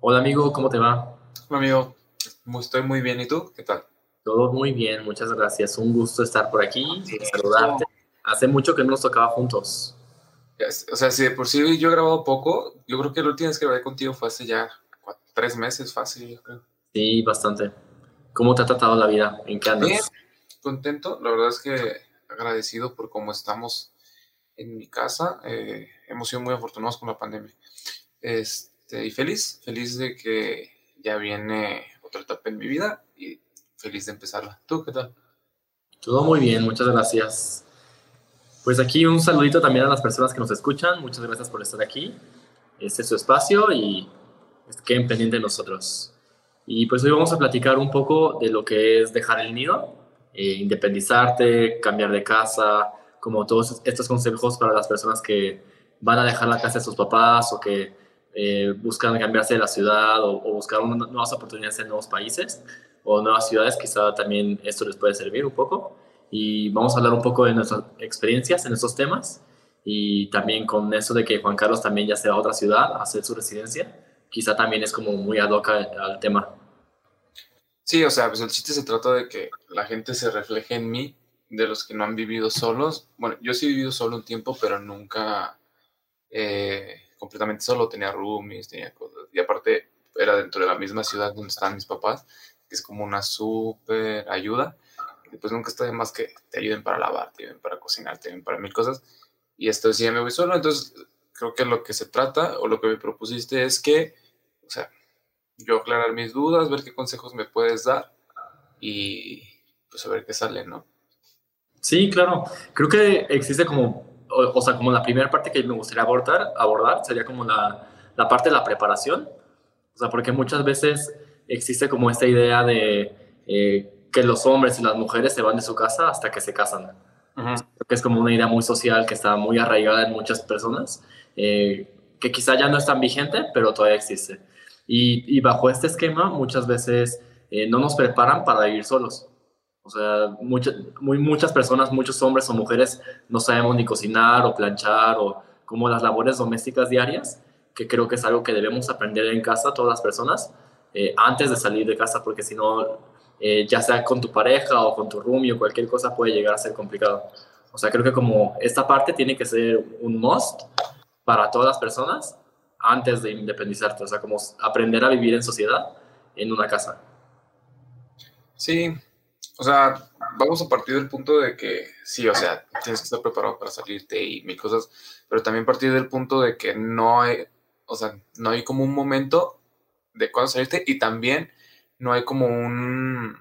Hola amigo, ¿cómo te va? Hola amigo, estoy muy bien. ¿Y tú? ¿Qué tal? Todo muy bien, muchas gracias. Un gusto estar por aquí, saludarte. Hace mucho que no nos tocaba juntos. O sea, si de por sí yo he grabado poco, yo creo que la última vez que grabé contigo fue hace ya tres meses, fácil, yo creo. Sí, bastante. ¿Cómo te ha tratado la vida? ¿En qué andas? Bien, contento. La verdad es que agradecido por cómo estamos en mi casa. Eh, hemos sido muy afortunados con la pandemia. Este, y feliz, feliz de que ya viene otra etapa en mi vida y feliz de empezarla. ¿Tú qué tal? Todo muy bien, muchas gracias. Pues aquí un saludito también a las personas que nos escuchan. Muchas gracias por estar aquí. Este es su espacio y queden pendientes de nosotros. Y pues hoy vamos a platicar un poco de lo que es dejar el nido, eh, independizarte, cambiar de casa, como todos estos consejos para las personas que van a dejar la casa de sus papás o que eh, buscan cambiarse de la ciudad o, o buscar nuevas oportunidades en nuevos países o nuevas ciudades, quizá también esto les puede servir un poco. Y vamos a hablar un poco de nuestras experiencias en estos temas y también con eso de que Juan Carlos también ya se va a otra ciudad a hacer su residencia, quizá también es como muy ad hoc al tema. Sí, o sea, pues el chiste se trata de que la gente se refleje en mí, de los que no han vivido solos. Bueno, yo sí he vivido solo un tiempo, pero nunca eh, completamente solo. Tenía roomies, tenía cosas. Y aparte, era dentro de la misma ciudad donde están mis papás, que es como una súper ayuda. Y pues nunca está de más que te ayuden para lavar, te ayuden para cocinar, te ayuden para mil cosas. Y esto sí me voy solo. Entonces, creo que lo que se trata o lo que me propusiste es que, o sea, yo aclarar mis dudas, ver qué consejos me puedes dar y pues a ver qué sale, ¿no? Sí, claro. Creo que existe como, o, sea, como la primera parte que me gustaría abordar, abordar sería como la, la, parte de la preparación. O sea, porque muchas veces existe como esta idea de eh, que los hombres y las mujeres se van de su casa hasta que se casan. Creo que es como una idea muy social que está muy arraigada en muchas personas, eh, que quizá ya no es tan vigente, pero todavía existe. Y, bajo este esquema muchas veces eh, no nos preparan para vivir solos. O sea, muchas, muy, muchas personas, muchos hombres o mujeres no sabemos ni cocinar o planchar o como las labores domésticas diarias, que creo que es algo que debemos aprender en casa todas las personas eh, antes de salir de casa, porque si no, eh, ya sea con tu pareja o con tu roomie o cualquier cosa puede llegar a ser complicado. O sea, creo que como esta parte tiene que ser un must para todas las personas antes de independizarte, o sea, como aprender a vivir en sociedad en una casa. Sí, o sea, vamos a partir del punto de que sí, o sea, tienes que estar preparado para salirte y mil cosas, pero también partir del punto de que no hay, o sea, no hay como un momento de cuándo salirte y también no hay como un,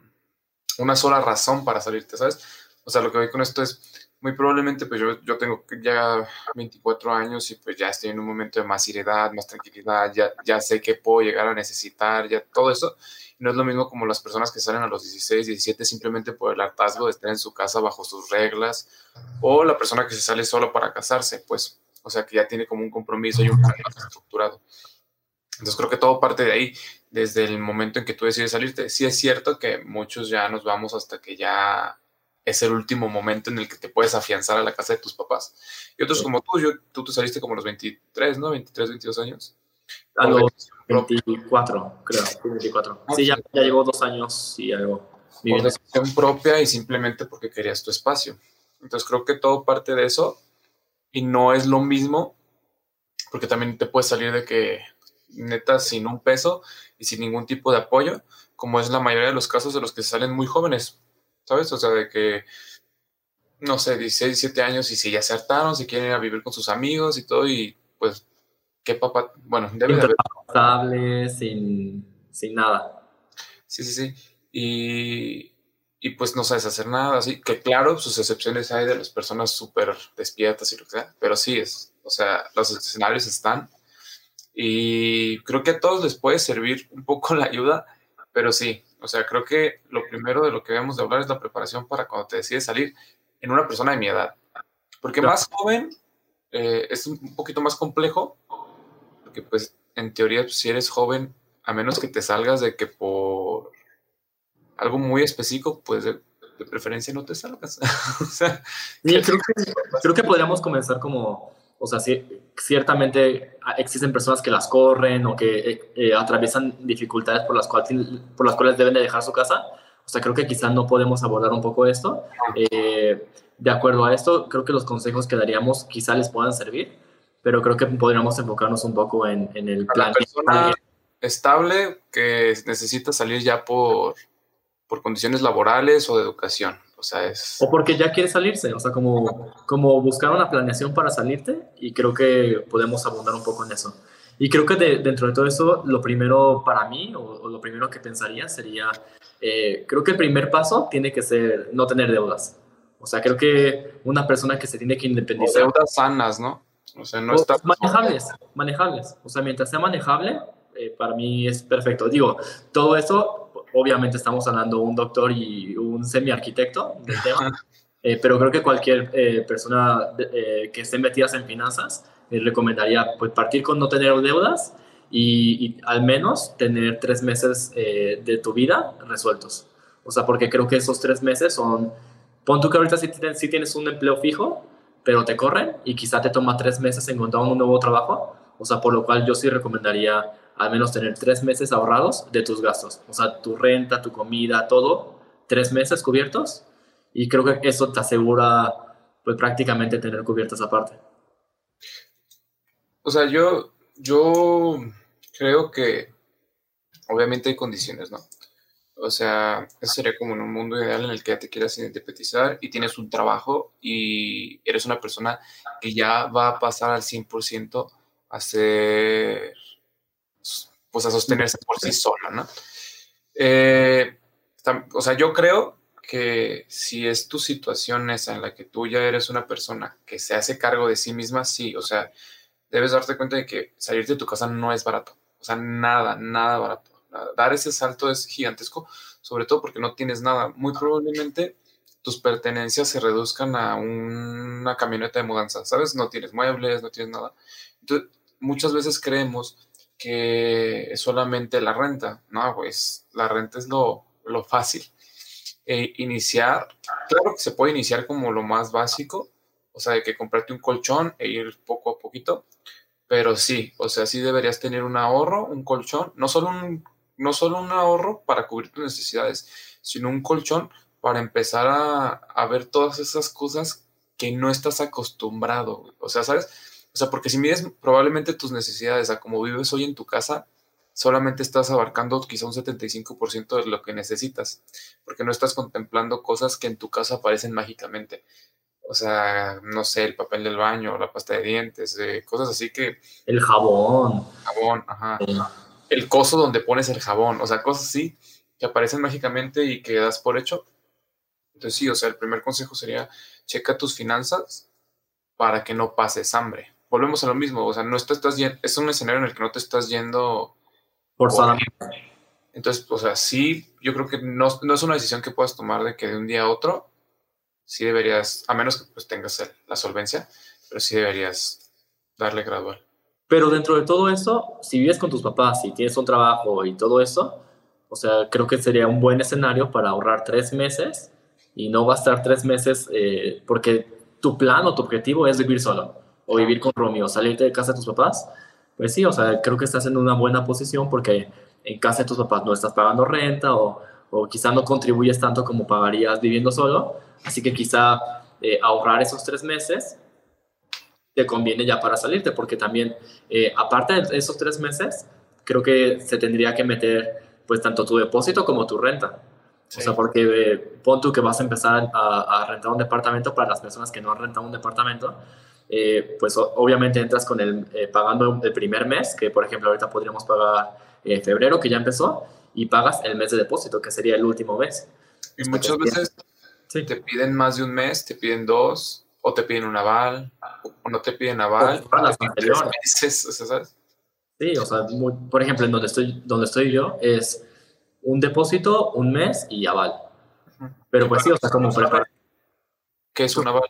una sola razón para salirte, ¿sabes? O sea, lo que voy con esto es, muy probablemente pues yo, yo tengo ya 24 años y pues ya estoy en un momento de más seriedad, más tranquilidad, ya, ya sé que puedo llegar a necesitar, ya todo eso. No es lo mismo como las personas que salen a los 16, 17 simplemente por el hartazgo de estar en su casa bajo sus reglas o la persona que se sale solo para casarse, pues, o sea, que ya tiene como un compromiso y un plan más estructurado. Entonces creo que todo parte de ahí, desde el momento en que tú decides salirte. Sí es cierto que muchos ya nos vamos hasta que ya es el último momento en el que te puedes afianzar a la casa de tus papás. Y otros como tú, yo, tú te saliste como a los 23, ¿no? 23, 22 años. A los 24, creo, 24. Sí, ya, ya llevo dos años y algo. Por decisión propia y simplemente porque querías tu espacio. Entonces creo que todo parte de eso y no es lo mismo porque también te puedes salir de que neta sin un peso y sin ningún tipo de apoyo, como es la mayoría de los casos de los que salen muy jóvenes ¿sabes? O sea, de que, no sé, 16, 17 años y si ya se hartaron, si quieren ir a vivir con sus amigos y todo, y pues, ¿qué papá? Bueno, debe de haber. Estable, sin, sin nada. Sí, sí, sí. Y, y pues no sabes hacer nada, así que claro, sus excepciones hay de las personas súper despiertas y lo que sea, pero sí es, o sea, los escenarios están y creo que a todos les puede servir un poco la ayuda, pero sí, o sea, creo que lo primero de lo que debemos de hablar es la preparación para cuando te decides salir en una persona de mi edad. Porque más joven eh, es un poquito más complejo, porque pues en teoría pues, si eres joven, a menos que te salgas de que por algo muy específico, pues de, preferencia no te salgas. o sea, creo, que, creo que podríamos comenzar como O sea, ciertamente existen personas que las corren o que eh, eh, atraviesan dificultades por las, cuales, por las cuales deben de dejar su casa. O sea, creo que quizás no podemos abordar un poco esto. Eh, de acuerdo a esto, creo que los consejos que daríamos quizá les puedan servir, pero creo que podríamos enfocarnos un poco en, en el plan. persona estable que necesita salir ya por, por condiciones laborales o de educación. O sea, es... O porque ya quiere salirse, o sea, como, como buscar una planeación para salirte y creo que podemos abundar un poco en eso. Y creo que dentro de todo eso, lo primero para mí, o, lo primero que pensaría sería, eh, creo que el primer paso tiene que ser no tener deudas. O sea, creo que una persona que se tiene que independizar... deudas sanas, ¿no? O sea, no está... Manejables, manejables. O sea, mientras sea manejable, eh, para mí es perfecto. Digo, todo eso obviamente estamos hablando un doctor y un semi-arquitecto del tema, eh, pero creo que cualquier eh, persona eh, que esté metida en finanzas recomendaría pues, partir con no tener deudas y, al menos tener tres meses de tu vida resueltos. O sea, porque creo que esos tres meses son, pon tú que ahorita sí, sí tienes un empleo fijo, pero te corren y quizá te toma tres meses encontrar un nuevo trabajo. O sea, por lo cual yo sí recomendaría al menos tener tres meses ahorrados de tus gastos. O sea, tu renta, tu comida, todo, tres meses cubiertos. Y creo que eso te asegura, pues prácticamente tener cubiertas aparte. O sea, yo, yo creo que obviamente hay condiciones, ¿no? O sea, eso sería como en un mundo ideal en el que ya te quieras independizar y tienes un trabajo y eres una persona que ya va a pasar al 100% a ser pues a sostenerse por sí sola, ¿no? Eh, o sea, yo creo que si es tu situación esa en la que tú ya eres una persona que se hace cargo de sí misma, sí, o sea, debes darte cuenta de que salir de tu casa no es barato, o sea, nada, nada barato. Dar ese salto es gigantesco, sobre todo porque no tienes nada. Muy probablemente tus pertenencias se reduzcan a una camioneta de mudanza, ¿sabes? No tienes muebles, no tienes nada. Entonces, muchas veces creemos que es solamente la renta. No, pues la renta es lo, fácil. E iniciar, claro que se puede iniciar como lo más básico, o sea, de que comprarte un colchón e ir poco a poquito, pero sí, o sea, sí deberías tener un ahorro, un colchón, no solo un, no solo un ahorro para cubrir tus necesidades, sino un colchón para empezar a, a ver todas esas cosas que no estás acostumbrado. O sea, ¿sabes? O sea, porque si mides probablemente tus necesidades a como vives hoy en tu casa, solamente estás abarcando quizá un 75% de lo que necesitas, porque no estás contemplando cosas que en tu casa aparecen mágicamente. O sea, no sé, el papel del baño, la pasta de dientes, eh, cosas así que... El jabón. Jabón, ajá. El coso donde pones el jabón, o sea, cosas así que aparecen mágicamente y que das por hecho. Entonces sí, o sea, el primer consejo sería, checa tus finanzas para que no pases hambre volvemos a lo mismo, o sea, no estás, estás es un escenario en el que no te estás yendo forzadamente. Entonces, o sea, sí, yo creo que no, no, es una decisión que puedas tomar de que de un día a otro, sí deberías, a menos que pues tengas la solvencia, pero sí deberías darle gradual. Pero dentro de todo eso, si vives con tus papás, si tienes un trabajo y todo eso, o sea, creo que sería un buen escenario para ahorrar tres meses y no gastar tres meses eh, porque tu plan o tu objetivo es vivir solo o vivir con Romeo, o salirte de casa de tus papás, pues sí, o sea, creo que estás en una buena posición porque en casa de tus papás no estás pagando renta o, o quizá no contribuyes tanto como pagarías viviendo solo, así que quizá eh, ahorrar esos tres meses te conviene ya para salirte, porque también, eh, aparte de esos tres meses, creo que se tendría que meter pues tanto tu depósito como tu renta. O sea, porque eh, pon tú que vas a empezar a, a, rentar un departamento para las personas que no han rentado un departamento, eh, pues obviamente entras con el eh, pagando el primer mes, que por ejemplo ahorita podríamos pagar eh, febrero, que ya empezó, y pagas el mes de depósito, que sería el último mes. Y muchas veces te piden más de un mes, te piden dos, o te piden un aval, o no te piden aval. Para las meses, ¿sabes? Sí, o sea, por ejemplo, en donde estoy, donde estoy yo es un depósito, un mes y aval. Pero pues sí, o sea, como preparar. ¿Qué es un aval?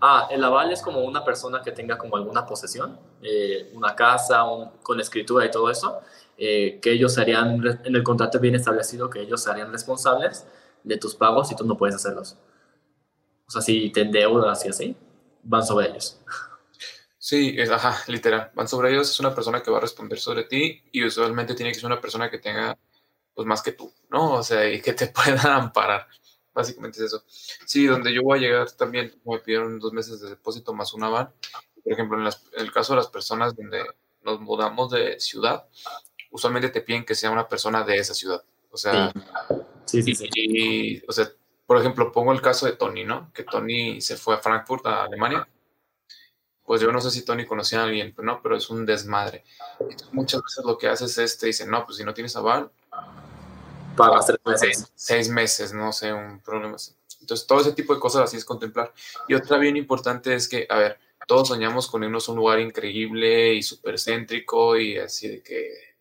Ah, el aval es como una persona que tenga como alguna posesión, eh, una casa, con escritura y todo eso, eh, que ellos serían, en el contrato bien establecido, que ellos serían responsables de tus pagos y tú no puedes hacerlos. O sea, si te endeudas y así, van sobre ellos. Sí, es, ajá, literal. Van sobre ellos, es una persona que va a responder sobre ti y usualmente tiene que ser una persona que tenga pues más que tú, ¿no? O sea, y que te pueda amparar. Básicamente es eso. Sí, donde yo voy a llegar también me pidieron dos meses de depósito más una van. Por ejemplo, en, el caso de las personas donde nos mudamos de ciudad, usualmente te piden que sea una persona de esa ciudad. O sea, sí, sí, sí. Y, o sea, por ejemplo, pongo el caso de Tony, ¿no? Que Tony se fue a Frankfurt, a Alemania. Pues yo no sé si Tony conocía a alguien, pero no, pero es un desmadre. Entonces, muchas veces lo que haces es te dicen, no, pues si no tienes aval, para tres meses. Seis, meses, no sé, un problema así. Entonces, todo ese tipo de cosas así es contemplar. Y otra bien importante es que, a ver, todos soñamos con irnos a un lugar increíble y súper céntrico y así de que...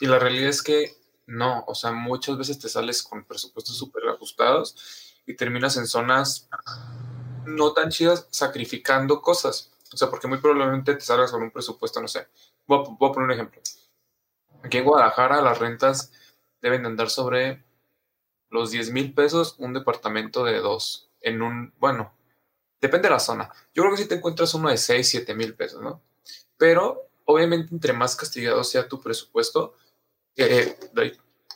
Y la realidad es que no, o sea, muchas veces te sales con presupuestos súper ajustados y terminas en zonas no tan chidas sacrificando cosas. O sea, porque muy probablemente te salgas con un presupuesto, no sé. Voy a, poner un ejemplo. Aquí en Guadalajara las rentas deben de andar sobre los 10 mil pesos un departamento de dos. En un, bueno, depende de la zona. Yo creo que si te encuentras uno de 6, 7 mil pesos, ¿no? Pero obviamente entre más castigado sea tu presupuesto, eh,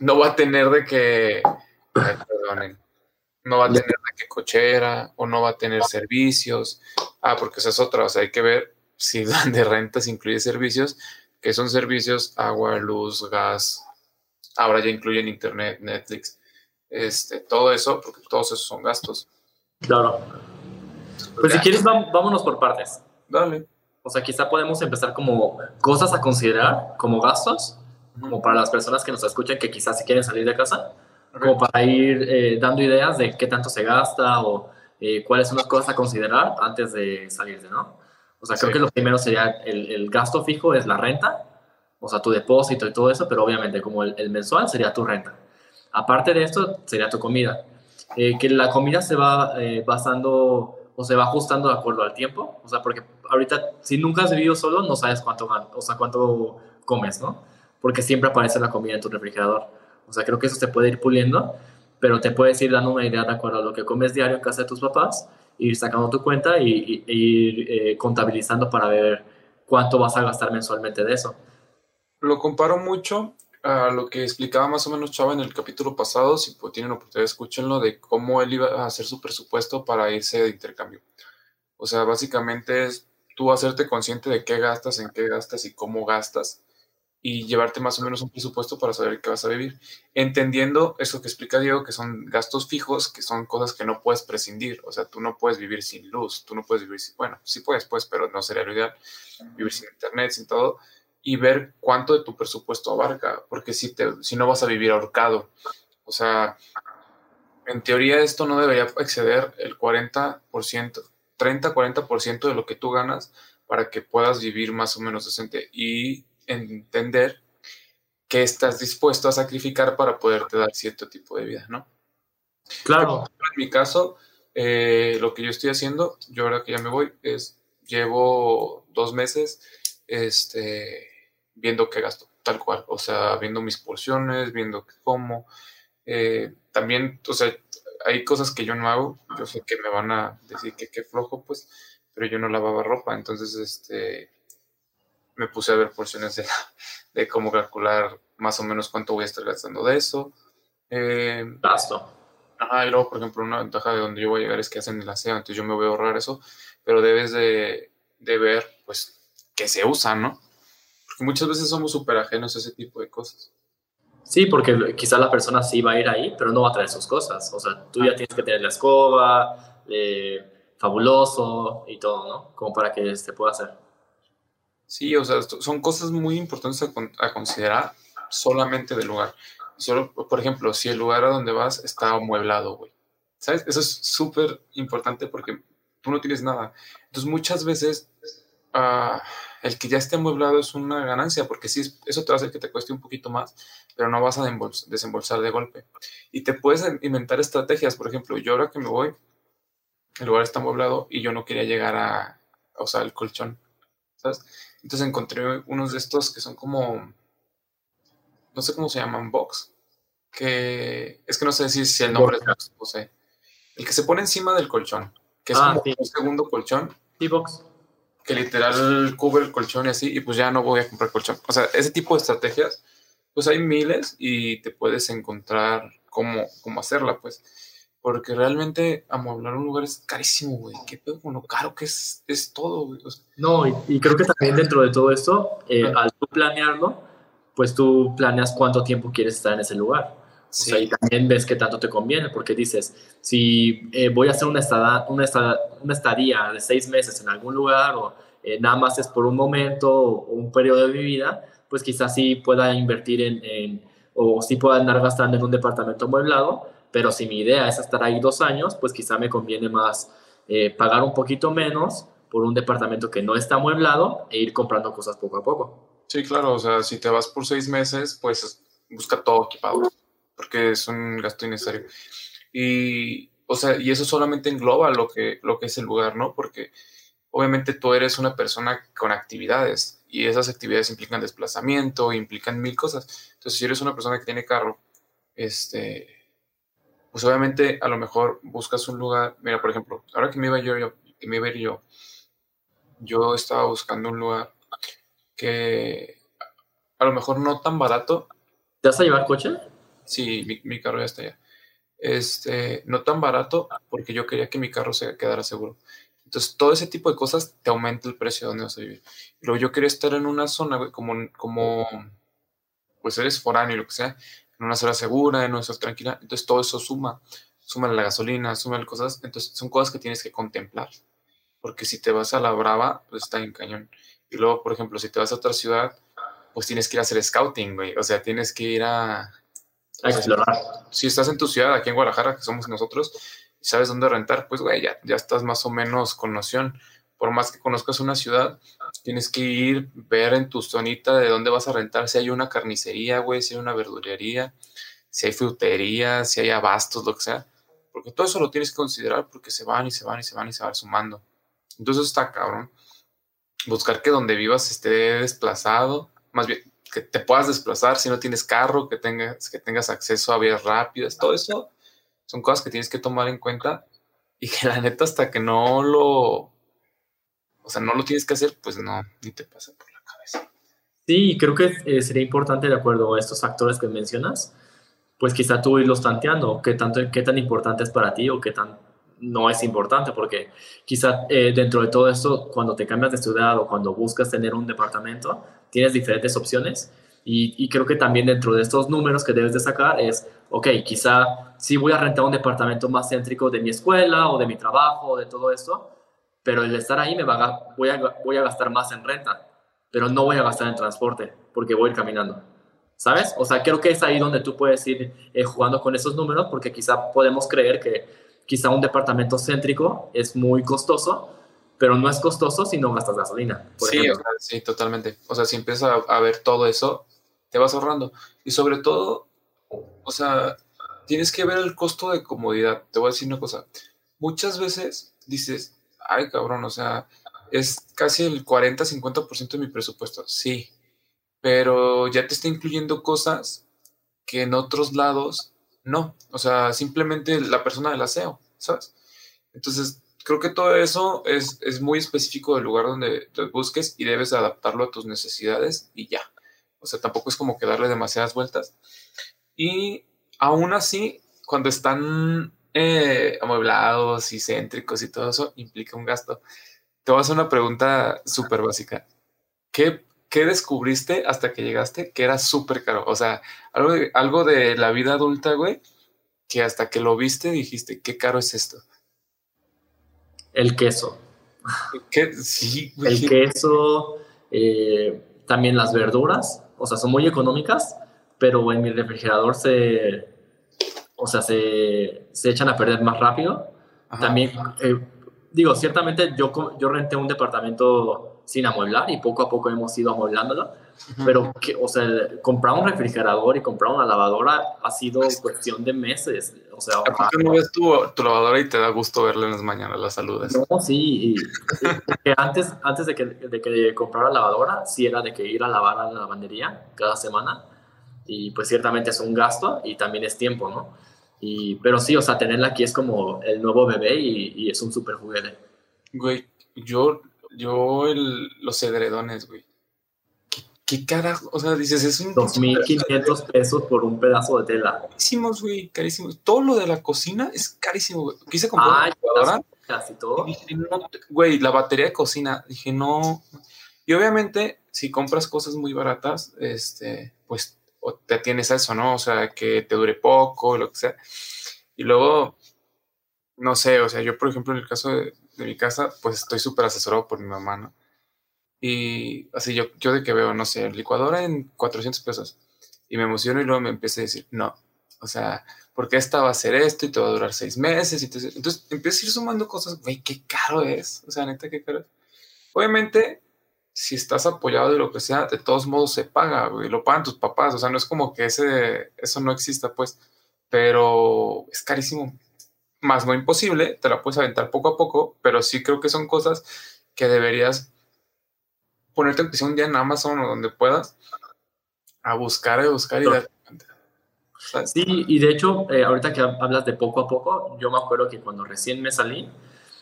no va a tener de que, perdonen, no va a tener de que cochera o no va a tener servicios. Ah, porque esa es otra, o sea, hay que ver si de rentas incluye servicios que son servicios agua, luz, gas, ahora ya incluyen internet, Netflix, este, todo eso, porque todos esos son gastos. Claro. Pues si quieres, vámonos por partes. Dale. O sea, quizá podemos empezar como cosas a considerar, como gastos, como para las personas que nos escuchan que quizás si quieren salir de casa, como para ir eh, dando ideas de qué tanto se gasta o eh, cuáles son las cosas a considerar antes de salir de, ¿no? O sea, creo que lo primero sería el, gasto fijo es la renta, o sea, tu depósito y todo eso, pero obviamente como el, mensual sería tu renta. Aparte de esto, sería tu comida. Eh, que la comida se va eh, basando o se va ajustando de acuerdo al tiempo, o sea, porque ahorita si nunca has vivido solo, no sabes cuánto, o sea, cuánto comes, ¿no? Porque siempre aparece la comida en tu refrigerador. O sea, creo que eso se puede ir puliendo, pero te puedes ir dando una idea de acuerdo a lo que comes diario en casa de tus papás ir sacando tu cuenta y, ir eh, contabilizando para ver cuánto vas a gastar mensualmente de eso. Lo comparo mucho a lo que explicaba más o menos Chava en el capítulo pasado, si tienen oportunidad escúchenlo, de cómo él iba a hacer su presupuesto para irse de intercambio. O sea, básicamente es tú hacerte consciente de qué gastas, en qué gastas y cómo gastas y llevarte más o menos un presupuesto para saber qué vas a vivir. Entendiendo eso que explica Diego, que son gastos fijos, que son cosas que no puedes prescindir. O sea, tú no puedes vivir sin luz, tú no puedes vivir sin, bueno, sí puedes, pues, pero no sería lo ideal. Vivir sin internet, sin todo, y ver cuánto de tu presupuesto abarca, porque si, te, si no vas a vivir ahorcado. O sea, en teoría esto no debería exceder el 40%, 30-40% de lo que tú ganas para que puedas vivir más o menos decente. Y entender qué estás dispuesto a sacrificar para poderte dar cierto tipo de vida, ¿no? Claro. En mi caso, eh, lo que yo estoy haciendo, yo ahora que ya me voy, es llevo dos meses este, viendo qué gasto, tal cual. O sea, viendo mis porciones, viendo qué como. Eh, también, o sea, hay cosas que yo no hago. Yo sé que me van a decir que qué flojo, pues, pero yo no lavaba ropa. Entonces, este, me puse a ver porciones de, de cómo calcular más o menos cuánto voy a estar gastando de eso. Eh, Gasto. Ajá, y luego, por ejemplo, una ventaja de donde yo voy a llegar es que hacen el aseo, entonces yo me voy a ahorrar eso, pero debes de, de ver, pues, que se usa, ¿no? Porque muchas veces somos súper ajenos a ese tipo de cosas. Sí, porque quizá la persona sí va a ir ahí, pero no va a traer sus cosas. O sea, tú ya tienes que tener la escoba, eh, fabuloso y todo, ¿no? Como para que se pueda hacer. Sí, o sea, son cosas muy importantes a, considerar solamente del lugar. Solo, por ejemplo, si el lugar a donde vas está amueblado, güey. ¿Sabes? Eso es súper importante porque tú no tienes nada. Entonces, muchas veces ah, el que ya esté amueblado es una ganancia porque sí, eso te va a hacer que te cueste un poquito más, pero no vas a desembolsar de golpe. Y te puedes inventar estrategias. Por ejemplo, yo ahora que me voy, el lugar está amueblado y yo no quería llegar a, o sea, el colchón. ¿Sabes? Entonces encontré unos de estos que son como, no sé cómo se llaman, box, que es que no sé si, si el nombre es box, no sé. El que se pone encima del colchón, que es ah, como un segundo colchón, T-Box. Que literal cubre el colchón y así, y pues ya no voy a comprar colchón. O sea, ese tipo de estrategias, pues hay miles y te puedes encontrar cómo, cómo hacerla, pues. Porque realmente amueblar un lugar es carísimo, güey. Qué pedo con lo caro que es, es todo, güey. O sea, No, y, y creo que también dentro de todo esto, eh, al tú planearlo, pues tú planeas cuánto tiempo quieres estar en ese lugar. O sea, y también ves qué tanto te conviene, porque dices, si eh, voy a hacer una, estada, una, estada- una estadía de seis meses en algún lugar o eh, nada más es por un momento o, o un periodo de mi vida, pues quizás sí pueda invertir en, en- o sí pueda andar gastando en un departamento amueblado, pero si mi idea es estar ahí dos años, pues quizá me conviene más eh, pagar un poquito menos por un departamento que no está amueblado e ir comprando cosas poco a poco. Sí, claro, o sea, si te vas por seis meses, pues busca todo equipado, porque es un gasto innecesario. Y, o sea, y eso solamente engloba lo que, lo que es el lugar, ¿no? Porque obviamente tú eres una persona con actividades y esas actividades implican desplazamiento, implican mil cosas. Entonces, si eres una persona que tiene carro, este, pues obviamente a lo mejor buscas un lugar, mira, por ejemplo, ahora que me iba yo, yo- que me iba a ir yo, yo estaba buscando un lugar que a lo mejor no tan barato, ¿Te vas a llevar coche? sí, mi, mi carro ya está allá, este, no tan barato porque yo quería que mi carro se quedara seguro. Entonces, todo ese tipo de cosas te aumenta el precio de donde vas a vivir. Luego yo quería estar en una zona, güey, como, como, pues eres foráneo y lo que sea, en una zona segura, en una zona tranquila. Entonces, todo eso suma, suma la gasolina, suma cosas. Entonces, son cosas que tienes que contemplar. Porque si te vas a la brava, pues está en cañón. Y luego, por ejemplo, si te vas a otra ciudad, pues tienes que ir a hacer scouting, güey. O sea, tienes que ir a, A explorar. si estás en tu ciudad, aquí en Guadalajara, que somos nosotros, y sabes dónde rentar, pues, güey, ya, ya estás más o menos con noción. Por más que conozcas una ciudad, tienes que ir, ver en tu zonita de dónde vas a rentar, si hay una carnicería, güey, si hay una verdulería, si hay frutería, si hay abastos, lo que sea. Porque todo eso lo tienes que considerar porque se van y se van y se van y se van sumando. Entonces está cabrón. Buscar que donde vivas esté desplazado, más bien que te puedas desplazar si no tienes carro, que tengas, que tengas acceso a vías rápidas, todo eso son cosas que tienes que tomar en cuenta y que la neta hasta que no lo, o sea, no lo tienes que hacer, pues no, ni te pasa por la cabeza. Sí, creo que eh, sería importante, de acuerdo a estos factores que mencionas, pues quizá tú irlos tanteando, qué, tanto, qué tan importante es para ti o qué tan no es importante, porque quizá eh, dentro de todo esto, cuando te cambias de ciudad o cuando buscas tener un departamento, tienes diferentes opciones y, y creo que también dentro de estos números que debes de sacar es, ok, quizá sí voy a rentar un departamento más céntrico de mi escuela o de mi trabajo o de todo esto, pero el estar ahí me va a, voy, a, voy a gastar más en renta, pero no voy a gastar en transporte porque voy a ir caminando. ¿Sabes? O sea, creo que es ahí donde tú puedes ir eh, jugando con esos números porque quizá podemos creer que quizá un departamento céntrico es muy costoso, pero no es costoso si no gastas gasolina. Por Sí, o ejemplo. sea, sí, totalmente. O sea, si empiezas a, a ver todo eso, te vas ahorrando. Y sobre todo, o sea, tienes que ver el costo de comodidad. Te voy a decir una cosa. Muchas veces dices, ay, cabrón, o sea, es casi el 40-50% de mi presupuesto. Sí, pero ya te está incluyendo cosas que en otros lados no. O sea, simplemente la persona del aseo, ¿sabes? Entonces, creo que todo eso es, es muy específico del lugar donde te busques y debes adaptarlo a tus necesidades y ya. O sea, tampoco es como que darle demasiadas vueltas. Y aún así, cuando están eh, amueblados y céntricos y todo eso, implica un gasto. Te voy a hacer una pregunta súper básica. ¿Qué, ¿Qué descubriste hasta que llegaste que era súper caro? O sea, algo de, algo de la vida adulta, güey, que hasta que lo viste dijiste, qué caro es esto. El queso. ¿Qué? Sí, güey. El queso, eh, también las verduras, o sea, son muy económicas, pero en mi refrigerador se, o sea, se, se echan a perder más rápido. Ajá. También, eh, digo, ciertamente yo, yo renté un departamento sin amueblar y poco a poco hemos ido amueblándolo, Ujú. pero, que, o sea, comprar un refrigerador y comprar una lavadora ha sido cuestión de meses. O sea, ¿A poco no ves tu, tu lavadora y te da gusto verla en las mañanas, las saludas? no, sí, y- y- antes, antes de, que, de que comprara lavadora, sí era de que ir a lavar a la lavandería cada semana, y pues ciertamente es un gasto y también es tiempo, ¿no? Y, pero sí, o sea, tenerla aquí es como el nuevo bebé y, y es un súper juguete. Güey, yo, yo el, los edredones, güey. ¿Qué, ¿Qué, carajo? O sea, dices, es un... 2.500 pesos por un pedazo de tela. Carísimos, güey, carísimos. Todo lo de la cocina es carísimo, güey. Quise comprar licuadora. Casi todo. Dije, no, güey, la batería de cocina. Dije, no. Y obviamente, si compras cosas muy baratas, este, pues te tienes a eso, ¿no? O sea, que te dure poco, lo que sea. Y luego, no sé, o sea, yo, por ejemplo, en el caso de, de mi casa, pues estoy súper asesorado por mi mamá, ¿no? Y así yo, yo de que veo, no sé, licuadora en 400 pesos. Y me emociono y luego me empieza a decir, no, o sea, porque esta va a ser esto y te va a durar seis meses. Y entonces, entonces empiezo a ir sumando cosas, güey, qué caro es. O sea, neta, qué caro es. Obviamente, si estás apoyado de lo que sea, de todos modos se paga, güey, lo pagan tus papás. O sea, no es como que ese, eso no exista, pues, pero es carísimo más no imposible, te la puedes aventar poco a poco, pero sí creo que son cosas que deberías ponerte en un día en Amazon o donde puedas a buscar y buscar y dar. Sí, y de hecho, eh, ahorita que hablas de poco a poco, yo me acuerdo que cuando recién me salí,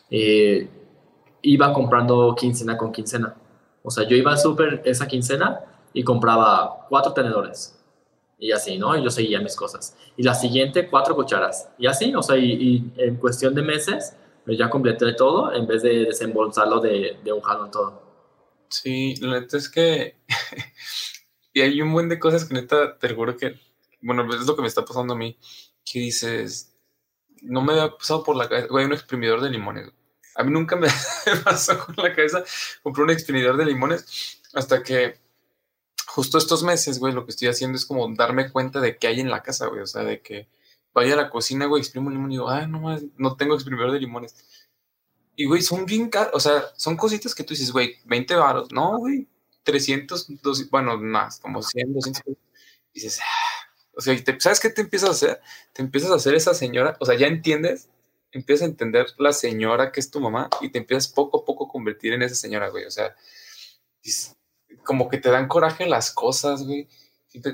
eh, iba comprando quincena con quincena. O sea, yo iba al súper esa quincena y compraba cuatro tenedores, y así, ¿no? Y yo seguía mis cosas. Y la siguiente, cuatro cucharas. Y así, o sea, y, en cuestión de meses, pues ya completé todo en vez de desembolsarlo de, de un jalón todo. Sí, la neta es que. y hay un buen de cosas que neta, te juro que. Bueno, es lo que me está pasando a mí. Que dices. No me había pasado por la cabeza. Güey, un exprimidor de limones. A mí nunca me pasó con la cabeza. Compré un exprimidor de limones hasta que justo estos meses, güey, lo que estoy haciendo es como darme cuenta de qué hay en la casa, güey. O sea, de que vaya a la cocina, güey, exprimo un limón y digo, ah, no no tengo exprimidor de limones. Y, güey, son bien caros, o sea, son cositas que tú dices, güey, 20 varos, no, güey, 300, 200, bueno, más, como 100, 200. Y dices, ah", o sea, ¿sabes qué te empiezas a hacer? Te empiezas a hacer esa señora, o sea, ya entiendes, empiezas a entender la señora que es tu mamá y te empiezas poco a poco a convertir en esa señora, güey, o sea, dices, como que te dan coraje las cosas, güey.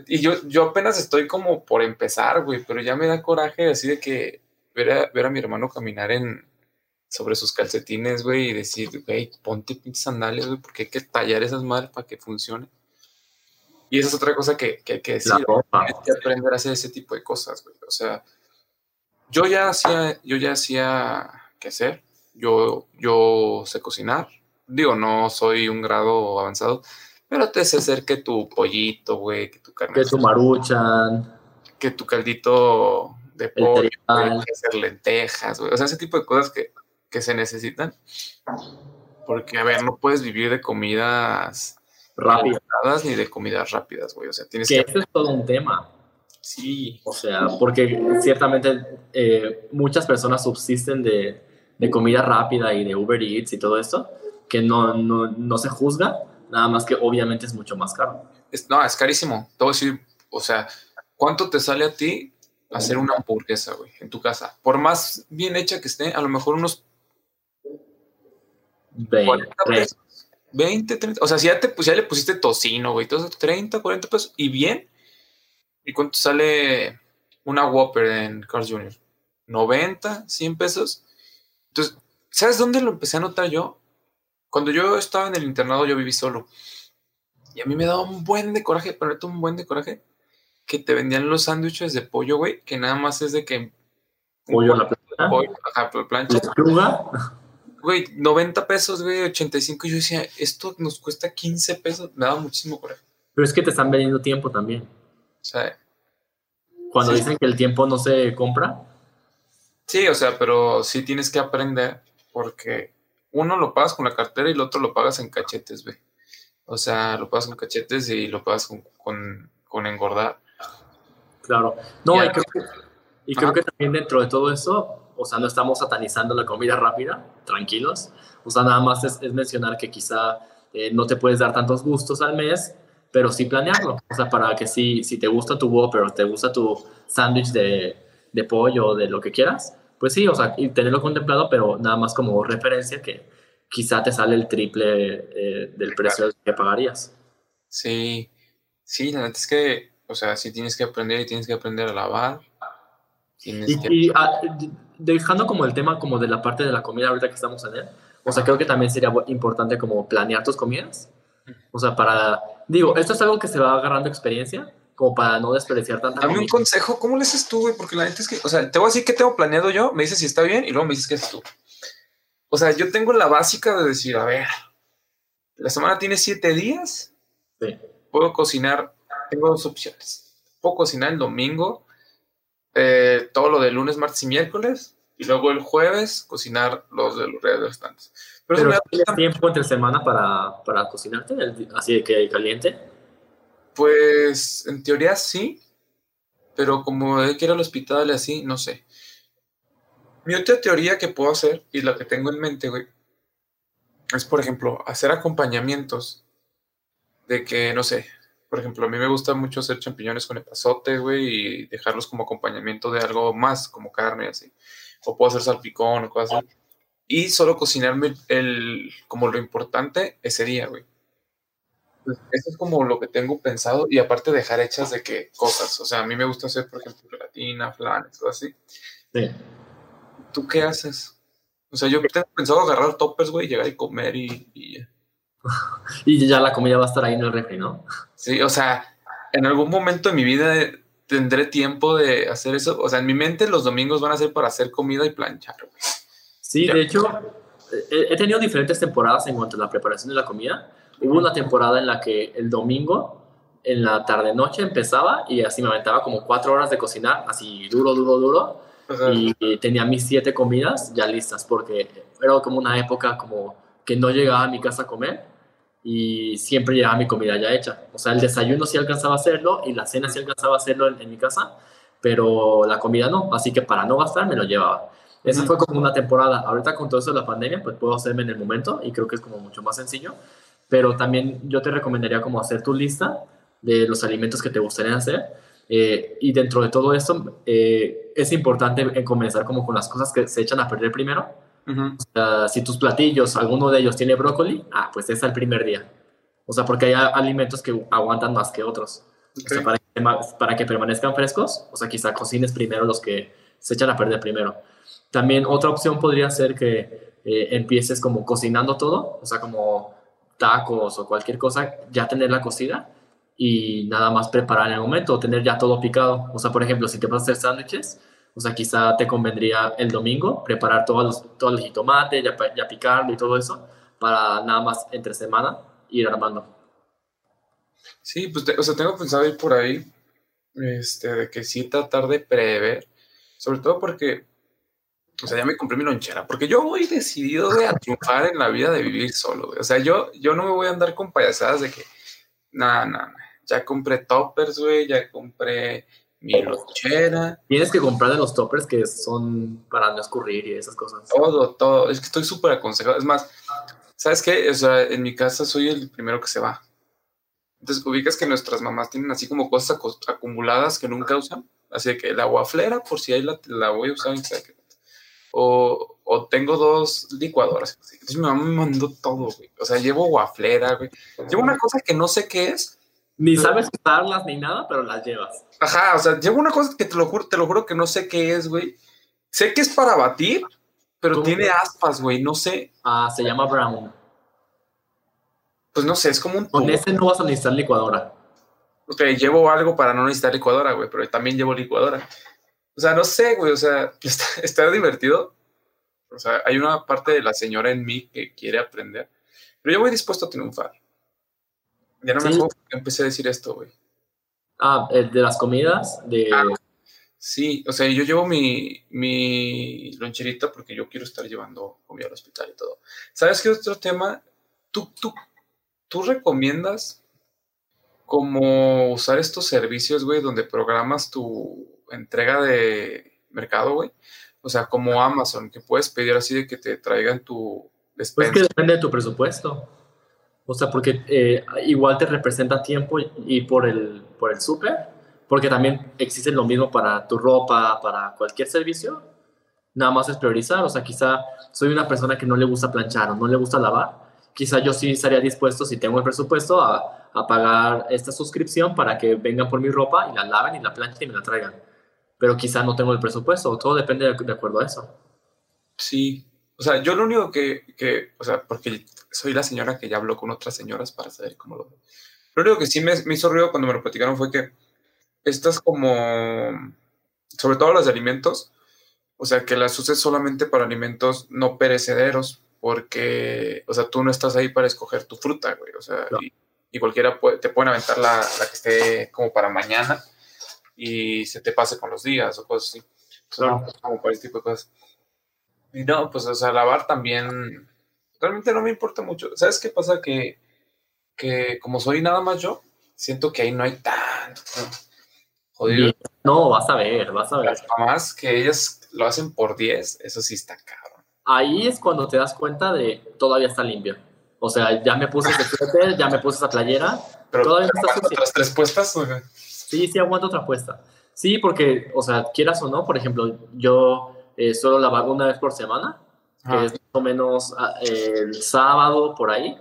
Y yo, yo apenas estoy como por empezar, güey, pero ya me da coraje así de que ver a, ver a mi hermano caminar en sobre sus calcetines, güey, y decir, güey, ponte pinches sandalias, güey, porque hay que tallar esas madres para que funcione. Y esa es otra cosa que, que hay que decir, hay que aprender a hacer ese tipo de cosas, güey. O sea, yo ya hacía, yo ya hacía qué hacer, yo, yo sé cocinar, digo, no soy un grado avanzado, pero te hace hacer que tu pollito, güey, que tu carne. Que tu maruchan. Que tu caldito de pollo, que hacer lentejas, güey. O sea, ese tipo de cosas que, que se necesitan. Porque, a ver, no puedes vivir de comidas rápidas ni de comidas rápidas, güey. O sea, tienes que. que... es todo un tema. Sí. O sea, porque ciertamente eh, muchas personas subsisten de, de, comida rápida y de Uber Eats y todo esto, que no, no, no se juzga, Nada más que obviamente es mucho más caro. no, es carísimo. Todo decir, o sea, ¿cuánto te sale a ti hacer una hamburguesa, güey, en tu casa? Por más bien hecha que esté, a lo mejor unos 20, 20 30. O sea, si ya, te, pues ya le pusiste tocino, güey, entonces 30, 40 pesos y bien. ¿Y cuánto sale una Whopper en Carl Jr.? 90, 100 pesos. Entonces, ¿sabes dónde lo empecé a notar yo? Cuando yo estaba en el internado, yo viví solo. Y a mí me daba un buen de coraje, pero un buen de coraje, que te vendían los sándwiches de pollo, güey, que nada más es de que. Pollo a la plancha. Pollo, ajá, plancha. Güey, 90 pesos, güey, 85. Y yo decía, esto nos cuesta 15 pesos. Me daba muchísimo coraje. Pero es que te están vendiendo tiempo también. O sea. Cuando dicen que el tiempo no se compra. Sí, o sea, pero sí tienes que aprender porque uno lo pagas con la cartera y el otro lo pagas en cachetes, güey. O sea, lo pagas con cachetes y lo pagas con, con, engordar. Claro. No, y, creo, que, y creo, que, también dentro de todo eso, o sea, no estamos satanizando la comida rápida, tranquilos. O sea, nada más es, mencionar que quizá eh, no te puedes dar tantos gustos al mes, pero sí planearlo. O sea, para que si, si te gusta tu Whopper o te gusta tu sándwich de, de pollo o de lo que quieras, pues sí, o sea, y tenerlo contemplado, pero nada más como referencia que quizá te sale el triple eh, del precio que pagarías. Sí, sí, la verdad es que, o sea, sí tienes que aprender y tienes que aprender a lavar. y, ah, dejando como el tema como de la parte de la comida ahorita que estamos en él, O sea, creo que también sería importante como planear tus comidas. O sea, para, digo, esto es algo que se va agarrando experiencia, como para no desperdiciar tanta Dame un consejo, ¿cómo le haces tú, güey? Porque la gente es que, o sea, te voy a decir qué tengo planeado yo, me dices si está bien y luego me dices qué haces tú. O sea, yo tengo la básica de decir, a ver, la semana tiene siete días, Sí. puedo cocinar, tengo dos opciones. Puedo cocinar el domingo, eh, todo lo de lunes, martes y miércoles, y luego el jueves cocinar los de los restantes. Pero, ¿tienes tiempo entre semana para, para cocinarte? El- Así de que caliente. Pues en teoría sí, pero como hay que ir al hospital y así, no sé. Mi otra teoría que puedo hacer y la que tengo en mente, güey, es por ejemplo hacer acompañamientos de que, no sé, por ejemplo, a mí me gusta mucho hacer champiñones con epazote, güey, y dejarlos como acompañamiento de algo más, como carne así. O puedo hacer salpicón o cosas así. Y solo cocinarme el, como lo importante ese día, güey. Pues eso es como lo que tengo pensado y aparte dejar hechas de que cosas, o sea, a mí me gusta hacer, por ejemplo, gelatina, flanes, todo así. Sí. ¿Tú qué haces? O sea, yo tengo pensado agarrar toppers, güey, llegar y comer y, y ya. Y ya la comida va a estar ahí en el refri, ¿no? Sí, o sea, en algún momento de mi vida tendré tiempo de hacer eso. O sea, en mi mente los domingos van a ser para hacer comida y planchar, güey. Sí, Ya. de hecho, he, tenido diferentes temporadas en cuanto a la preparación de la comida. Hubo una temporada en la que el domingo, en la tarde-noche, empezaba y así me aventaba como cuatro horas de cocinar, así duro, duro, duro. Y, y tenía mis siete comidas ya listas porque era como una época como que no llegaba a mi casa a comer y siempre llegaba mi comida ya hecha. O sea, el desayuno sí alcanzaba a hacerlo y la cena sí alcanzaba a hacerlo en, en mi casa, pero la comida no. Así que para no gastar me lo llevaba. Esa fue como una temporada. Ahorita con todo eso de la pandemia, pues puedo hacerme en el momento y creo que es como mucho más sencillo. Pero también yo te recomendaría como hacer tu lista de los alimentos que te gustaría hacer. eh, y dentro de todo esto, eh, es importante en comenzar como con las cosas que se echan a perder primero. ujú. O sea, si tus platillos, alguno de ellos tiene brócoli, ah, pues es el primer día. O sea, porque hay alimentos que aguantan más que otros. O sea, para, que, para que permanezcan frescos, o sea, quizá cocines primero los que se echan a perder primero. También otra opción podría ser que eh, empieces como cocinando todo, o sea, como tacos o cualquier cosa, ya tenerla cocida y nada más preparar en el momento, o tener ya todo picado. O sea, por ejemplo, si te vas a hacer sándwiches, o sea, quizá te convendría el domingo preparar todos los, todo el jitomate, ya, ya picarlo y todo eso, para nada más entre semana ir armando. Sí, pues, te- o sea, tengo pensado ir por ahí, este, de que sí tratar de prever, sobre todo porque, o sea, ya me compré mi lonchera, porque yo voy decidido güey, a triunfar en la vida de vivir solo, güey. O sea, yo, yo no me voy a andar con payasadas de que, nada, nada, ya compré toppers, güey, ya compré mi lonchera, Tienes que comprar de los toppers que son para no escurrir y esas cosas. todo, todo, es que estoy súper aconsejado, es más, ¿sabes qué? O sea, en mi casa soy el primero que se va. Entonces, ubicas que nuestras mamás tienen así como cosas acu- acumuladas que nunca usan. Así de que la guaflera, por si ahí la, la voy a usar qué. O, o tengo dos licuadoras. Entonces, mi mamá me mandó todo, güey. O sea, llevo guaflera, güey. Llevo una cosa que no sé qué es. Ni sabes usarlas ni nada, pero las llevas. Ajá, o sea, llevo una cosa que te lo juro, te lo juro que no sé qué es, güey. Sé que es para batir, pero tiene aspas, güey. No sé, Ah, se llama brown. pues no sé, es como un Con tubo. ese no vas a necesitar licuadora. Ok, llevo algo para no necesitar licuadora, güey, pero también llevo licuadora. O sea, no sé, güey, o sea, está, está divertido. O sea, hay una parte de la señora en mí que quiere aprender, pero yo voy dispuesto a triunfar. Ya no me Sí. acuerdo por qué empecé a decir esto, güey. Ah, el de las comidas, de... Ah. Sí, o sea, yo llevo mi, mi loncherita porque yo quiero estar llevando comida al hospital y todo. ¿Sabes qué otro tema? ¿Tú, tú, tú recomiendas como usar estos servicios, güey, donde programas tu entrega de mercado, güey? O sea, como Amazon, que puedes pedir así de que te traigan tu Pues despensa. que depende de tu presupuesto. O sea, porque eh, igual te representa tiempo y por el, por el súper, porque también existe lo mismo para tu ropa, para cualquier servicio. Nada más es priorizar. O sea, quizá soy una persona que no le gusta planchar o no le gusta lavar. Quizá yo sí estaría dispuesto, si tengo el presupuesto, a, a pagar esta suscripción para que vengan por mi ropa y la laven y la planchen y me la traigan. Pero quizá no tengo el presupuesto. Todo depende de, de acuerdo a eso. Sí, O sea, yo lo único que, que, o sea, porque soy la señora que ya habló con otras señoras para saber cómo lo Lo único que sí me, me hizo ruido cuando me lo platicaron fue que estas como, sobre todo las de alimentos, o sea, que las uses solamente para alimentos no perecederos, porque, o sea, tú no estás ahí para escoger tu fruta, güey, o sea, y, cualquiera puede, te pueden aventar la, la, que esté como para mañana y se te pase con los días o cosas así. Claro. como para ese tipo de cosas. Y no, pues, o sea, lavar también, realmente no me importa mucho. ¿Sabes qué pasa? Que, que como soy nada más yo, siento que ahí no hay tanto. Jodido. No, vas a ver, vas a ver. Las mamás que ellas lo hacen por 10, eso sí está cabrón. Ahí es cuando te das cuenta de todavía está limpio. O sea, ya me puse ese suéter, ya me puse esa playera. Pero todavía no está otras tres puestas? Sí, sí, aguanto otra puesta. Sí, porque, o sea, quieras o no, por ejemplo, yo eh, solo lavo una vez por semana, que es más o menos ah, el sábado por ahí.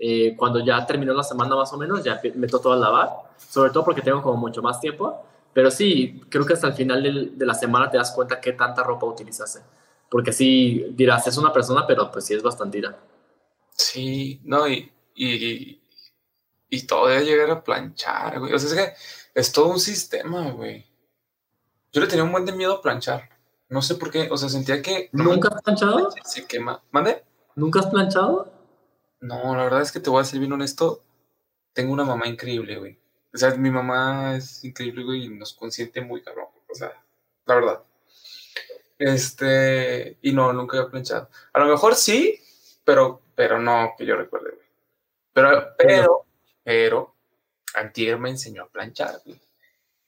Eh, cuando ya terminó la semana más o menos, ya meto todo a lavar, sobre todo porque tengo como mucho más tiempo. Pero sí, creo que hasta el final de la semana te das cuenta qué tanta ropa utilizaste. Porque sí, dirás, es una persona, pero pues sí es bastante ira. Sí, no, y, y, y todavía llegar a planchar, güey. O sea, es que es todo un sistema, güey. Yo le tenía un buen de miedo a planchar. No sé por qué, o sea, sentía que... ¿Nunca has planchado? Se quema. ¿Mande? ¿Nunca has planchado? No, la verdad es que te voy a ser bien honesto. Tengo una mamá increíble, güey. O sea, mi mamá es increíble, güey, y nos consiente muy cabrón. O sea, la verdad. Este, y no, nunca he planchado. A lo mejor sí, pero, pero no que yo recuerde, güey. Pero, pero, pero, Antier me enseñó a planchar, güey.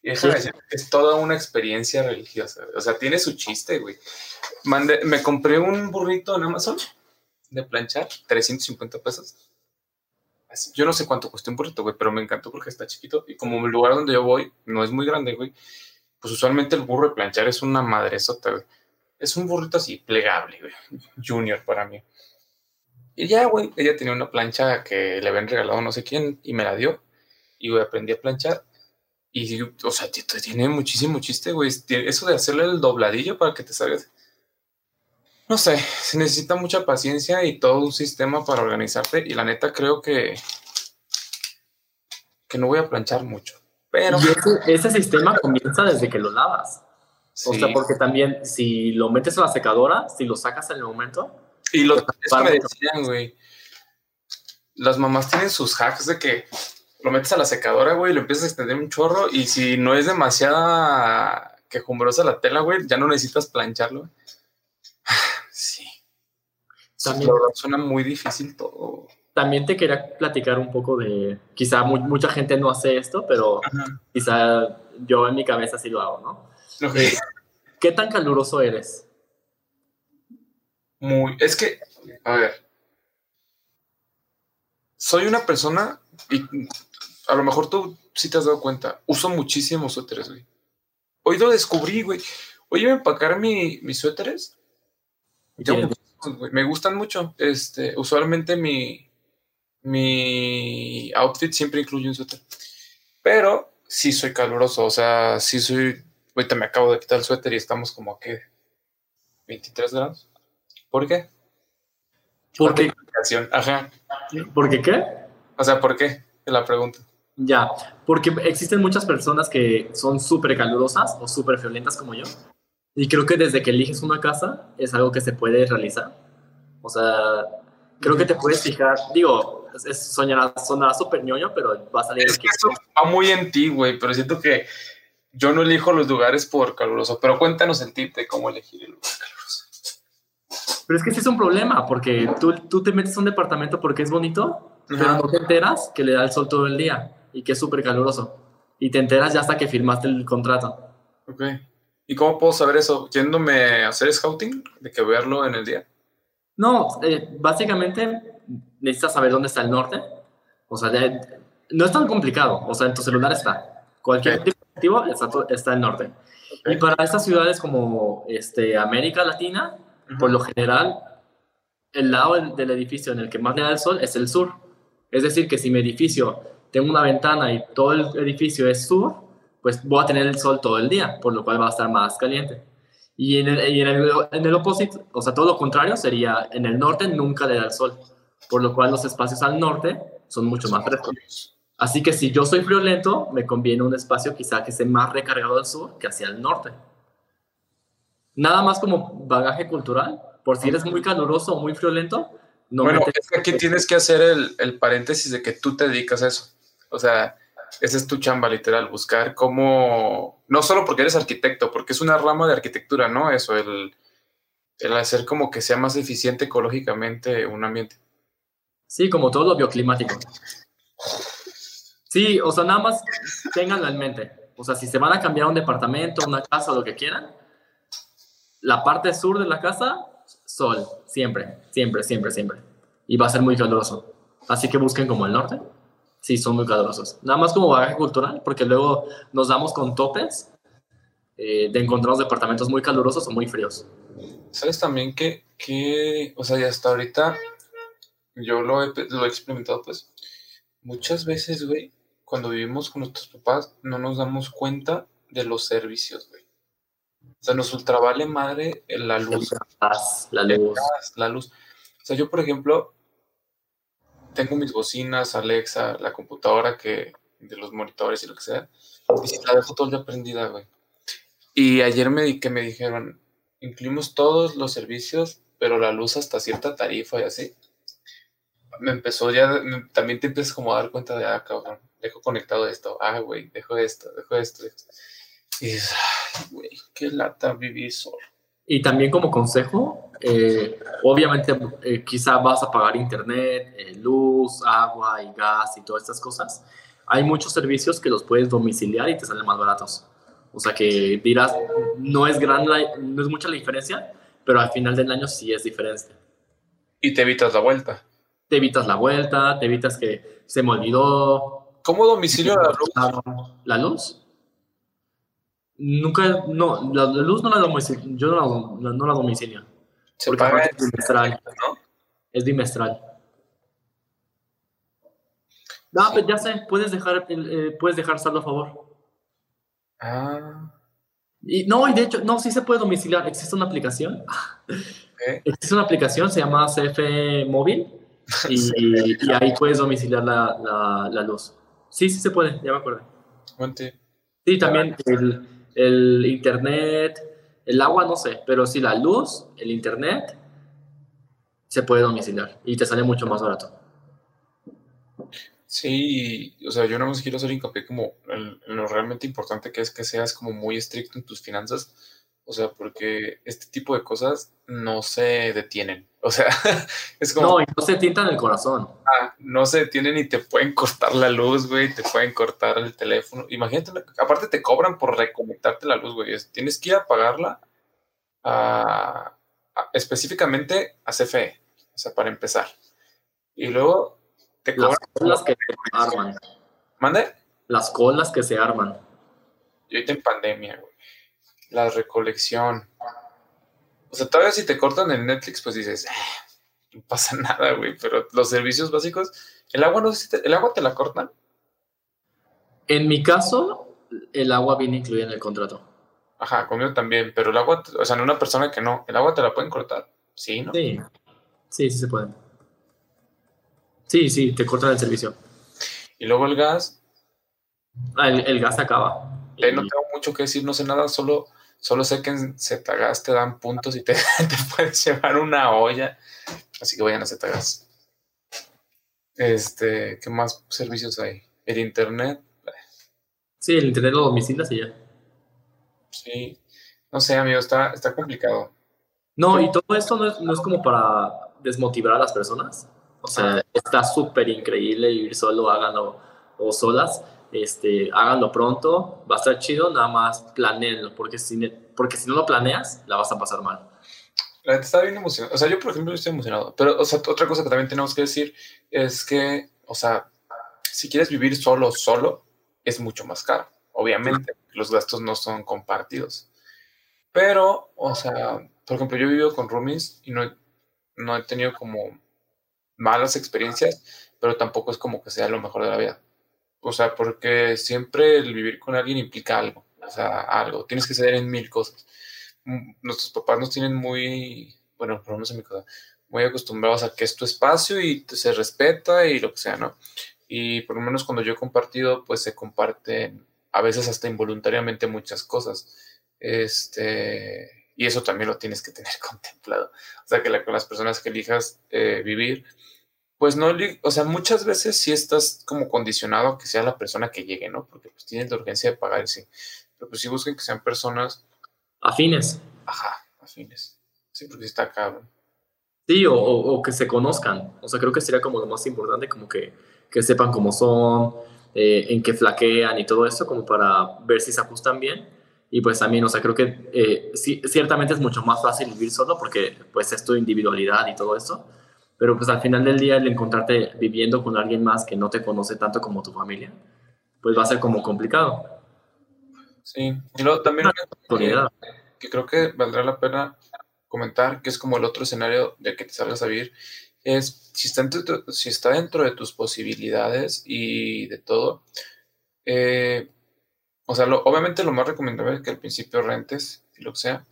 Y eso es toda una experiencia religiosa. O sea, tiene su chiste, güey. me compré un burrito en Amazon de planchar, 350 pesos. Yo no sé cuánto cuesta un burrito, güey, pero me encantó porque está chiquito. Y como el lugar donde yo voy no es muy grande, güey, pues usualmente el burro de planchar es una madresota, güey. Es un burrito así, plegable, güey. Junior para mí. Y ya, güey, ella tenía una plancha que le habían regalado no sé quién y me la dio. Y, güey, aprendí a planchar. Y, o sea, tiene muchísimo chiste, güey. Eso de hacerle el dobladillo para que te salgas no sé, se necesita mucha paciencia y todo un sistema para organizarte. Y la neta creo que, que no voy a planchar mucho. Pero... ese, sistema comienza desde que lo lavas. O sea, porque también si lo metes a la secadora, si lo sacas en el momento... Y lo eso me decían, güey. Las mamás tienen sus hacks de que lo metes a la secadora, güey, y lo empiezas a extender un chorro. Y si no es demasiada quejumbrosa la tela, güey, ya no necesitas plancharlo. También, suena muy difícil todo. También te quería platicar un poco de, quizá mucha gente no hace esto, pero quizá yo en mi cabeza sí lo hago, ¿no? Eh, ¿Qué tan caluroso eres? Muy, es que, a ver, soy una persona y a lo mejor tú sí te has dado cuenta, uso muchísimos suéteres, güey. Hoy lo descubrí, güey. Hoy iba a empacar mi, mis suéteres. Me gustan mucho. Este, usualmente mi, mi outfit siempre incluye un suéter. Pero sí soy caluroso. O sea, sí soy. Ahorita me acabo de quitar el suéter y estamos como que 23 grados. ¿Por qué? ¿Por qué? Ajá. ¿Por qué qué? O sea, ¿por qué? Te la pregunto. Ya, porque existen muchas personas que son súper calurosas o súper violentas como yo. Y creo que desde que eliges una casa es algo que se puede realizar. O sea, creo que te puedes fijar, digo, es, soñará, sonará súper ñoño, pero va a salir... Es que eso va muy en ti, güey, pero siento que yo no elijo los lugares por caluroso, pero cuéntanos el tip de cómo elegir el lugar caluroso. Pero es que sí es un problema, porque tú, tú te metes a un departamento porque es bonito, pero no te enteras que le da el sol todo el día y que es súper caluroso. Y te enteras ya hasta que firmaste el contrato. Ok. ¿Y cómo puedo saber eso? ¿Yéndome a hacer scouting? ¿De que verlo en el día? No, eh, básicamente necesitas saber dónde está el norte. O sea, no es tan complicado. O sea, en tu celular está. Cualquier de activo está, está el norte. Y para estas ciudades como este, América Latina, por lo general, el lado del, edificio en el que más le da el sol es el sur. Es decir, que si mi edificio tengo una ventana y todo el edificio es sur, pues voy a tener el sol todo el día, por lo cual va a estar más caliente. Y en el, y en el, en el opposite, o sea, todo lo contrario sería en el norte nunca le da el sol, por lo cual los espacios al norte son mucho más frescos. Así que si yo soy friolento, me conviene un espacio quizá que esté más recargado al sur que hacia el norte. Nada más como bagaje cultural, por si eres muy caluroso o muy friolento. No bueno, es que aquí tienes que hacer el, el paréntesis de que tú te dedicas a eso. O sea, esa es tu chamba literal, buscar cómo, no solo porque eres arquitecto, porque es una rama de arquitectura, ¿no? Eso, el, el hacer como que sea más eficiente ecológicamente un ambiente. Sí, como todo lo bioclimático. Sí, o sea, nada más tenganlo en mente. O sea, si se van a cambiar un departamento, una casa, lo que quieran, la parte sur de la casa, sol, siempre, siempre, siempre, siempre. Y va a ser muy caluroso. Así que busquen como el norte. Sí, son muy calurosos. Nada más como bagaje cultural, porque luego nos damos con topes eh, de encontrar departamentos muy calurosos o muy fríos. ¿Sabes también que, que o sea, ya hasta ahorita yo lo he, lo he experimentado, pues, muchas veces, güey, cuando vivimos con nuestros papás, no nos damos cuenta de los servicios, güey. O sea, nos ultravale madre la luz. La luz. La luz. O sea, yo, por ejemplo, tengo mis bocinas, Alexa, la computadora que de los monitores y lo que sea, y la dejo todo el día prendida, güey. Y ayer me di que me dijeron, incluimos todos los servicios, pero la luz hasta cierta tarifa y así. Me empezó ya, también te empiezas como a dar cuenta de, ah, cabrón, dejo conectado esto, ah, güey, dejo esto, dejo esto, esto. Y dices, ay, güey, qué lata vivir solo. Y también como consejo, eh, obviamente eh, quizá vas a pagar internet, eh, luz, agua y gas y todas estas cosas. Hay muchos servicios que los puedes domiciliar y te salen más baratos. O sea que dirás, no es, gran no es mucha la diferencia, pero al final del año sí es diferente. Y te evitas la vuelta. Te evitas la vuelta, te evitas que se me olvidó. ¿Cómo domicilio la luz? ¿La luz? Nunca, no, la, luz no la domicilio, yo no la, no la domicilio. Porque es bimestral, ¿no? Es bimestral. No, pues ya sé, puedes dejar, eh, puedes dejar saldo a favor. Ah. Y no, y de hecho, no, sí se puede domiciliar. Existe una aplicación. Existe una aplicación, se llama CF Móvil. Y, y ahí puedes domiciliar la, la, la, luz. Sí, sí se puede, ya me acuerdo. Sí, también el, el internet, el agua no sé, pero si la luz, el internet, se puede domiciliar y te sale mucho más barato. Sí, o sea, yo no más quiero hacer hincapié como en, lo realmente importante que es que seas como muy estricto en tus finanzas, o sea, porque este tipo de cosas no se detienen, o sea, es como... No, y no se tientan el corazón. Ah, no se detienen y te pueden cortar la luz, güey, te pueden cortar el teléfono. Imagínate, aparte te cobran por reconectarte la luz, güey, tienes que ir a pagarla a, específicamente a CFE, o sea, para empezar. Y luego te cobran... Las colas que se arman. ¿Mande? Las colas que se arman. Y ahorita en pandemia, güey. La recolección o sea, todavía si te cortan en Netflix, pues dices, ah, no pasa nada, güey. Pero los servicios básicos, el agua no el agua te la cortan. En mi caso, el agua viene incluida en el contrato. Ajá, conmigo también, pero el agua, o sea, en una persona que no, el agua te la pueden cortar. Sí, ¿no? Sí, sí, sí se pueden. Sí, sí, te cortan el servicio. Y luego el gas. Ah, el, gas acaba. no tengo mucho que decir, no sé nada, solo Solo sé que en Zetagas te dan puntos y te, te puedes llevar una olla. Así que vayan a Zetagas. Este, ¿qué más servicios hay? El internet. Sí, el internet lo domicilias y ya. Sí. No sé, amigo, está, está complicado. No, y todo esto no es, no es como para desmotivar a las personas. O sea, ah. está súper increíble vivir solo, háganlo, o solas este, háganlo pronto, va a estar chido, nada más planeenlo, porque si, porque si no lo planeas, la vas a pasar mal. La gente está bien emocionada. O sea, yo, por ejemplo, estoy emocionado. Pero, o sea, otra cosa que también tenemos que decir es que, o sea, si quieres vivir solo, solo, es mucho más caro. Obviamente, los gastos no son compartidos. Pero, o sea, por ejemplo, yo he vivido con roomies y no no he tenido como malas experiencias, pero tampoco es como que sea lo mejor de la vida. O sea, porque siempre el vivir con alguien implica algo, o sea, algo. Tienes que ceder en mil cosas. mm, nuestros papás nos tienen muy, bueno, por lo menos en mi casa, muy acostumbrados a que es tu espacio y se respeta y lo que sea, ¿no? Y por lo menos cuando yo he compartido, pues se comparten a veces hasta involuntariamente muchas cosas. Este, y eso también lo tienes que tener contemplado. O sea, que con las personas que elijas eh, vivir, pues no, o sea, muchas veces sí estás como condicionado a que sea la persona que llegue, ¿no? Porque pues tienen la urgencia de pagar, sí. Pero pues sí busquen que sean personas... Afines. Ajá, afines. Sí, porque está cabrón. Sí, o, o, que se conozcan. O sea, creo que sería como lo más importante, como que, que sepan cómo son, eh, en qué flaquean y todo eso, como para ver si se ajustan bien. Y pues también, o sea, creo que eh, sí, ciertamente es mucho más fácil vivir solo porque pues es tu individualidad y todo eso. Pero pues al final del día el encontrarte viviendo con alguien más que no te conoce tanto como tu familia, pues va a ser como complicado. Sí, y luego también que, que creo que valdrá la pena comentar, que es como el otro escenario de que te salgas a vivir, es si está dentro, si está dentro de tus posibilidades y de todo. Eh, o sea, obviamente lo más recomendable es que al principio rentes y lo que sea,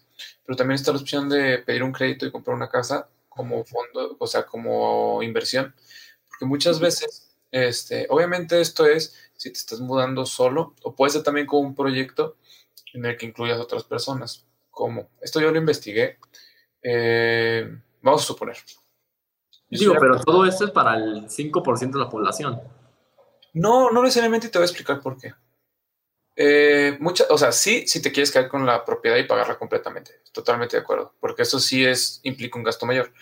pero también está la opción de pedir un crédito y comprar una casa como fondo, o sea, como inversión, porque muchas veces, este, obviamente esto es si te estás mudando solo, o puede ser también como un proyecto en el que incluyas otras personas. como Esto yo lo investigué. Eh, vamos a suponer, Digo, pero todo esto es para el 5% de la población. No, no necesariamente te voy a explicar por qué. Eh, mucha, o sea, sí, si te quieres quedar con la propiedad y pagarla completamente. Totalmente de acuerdo. Porque eso sí es, implica un gasto mayor.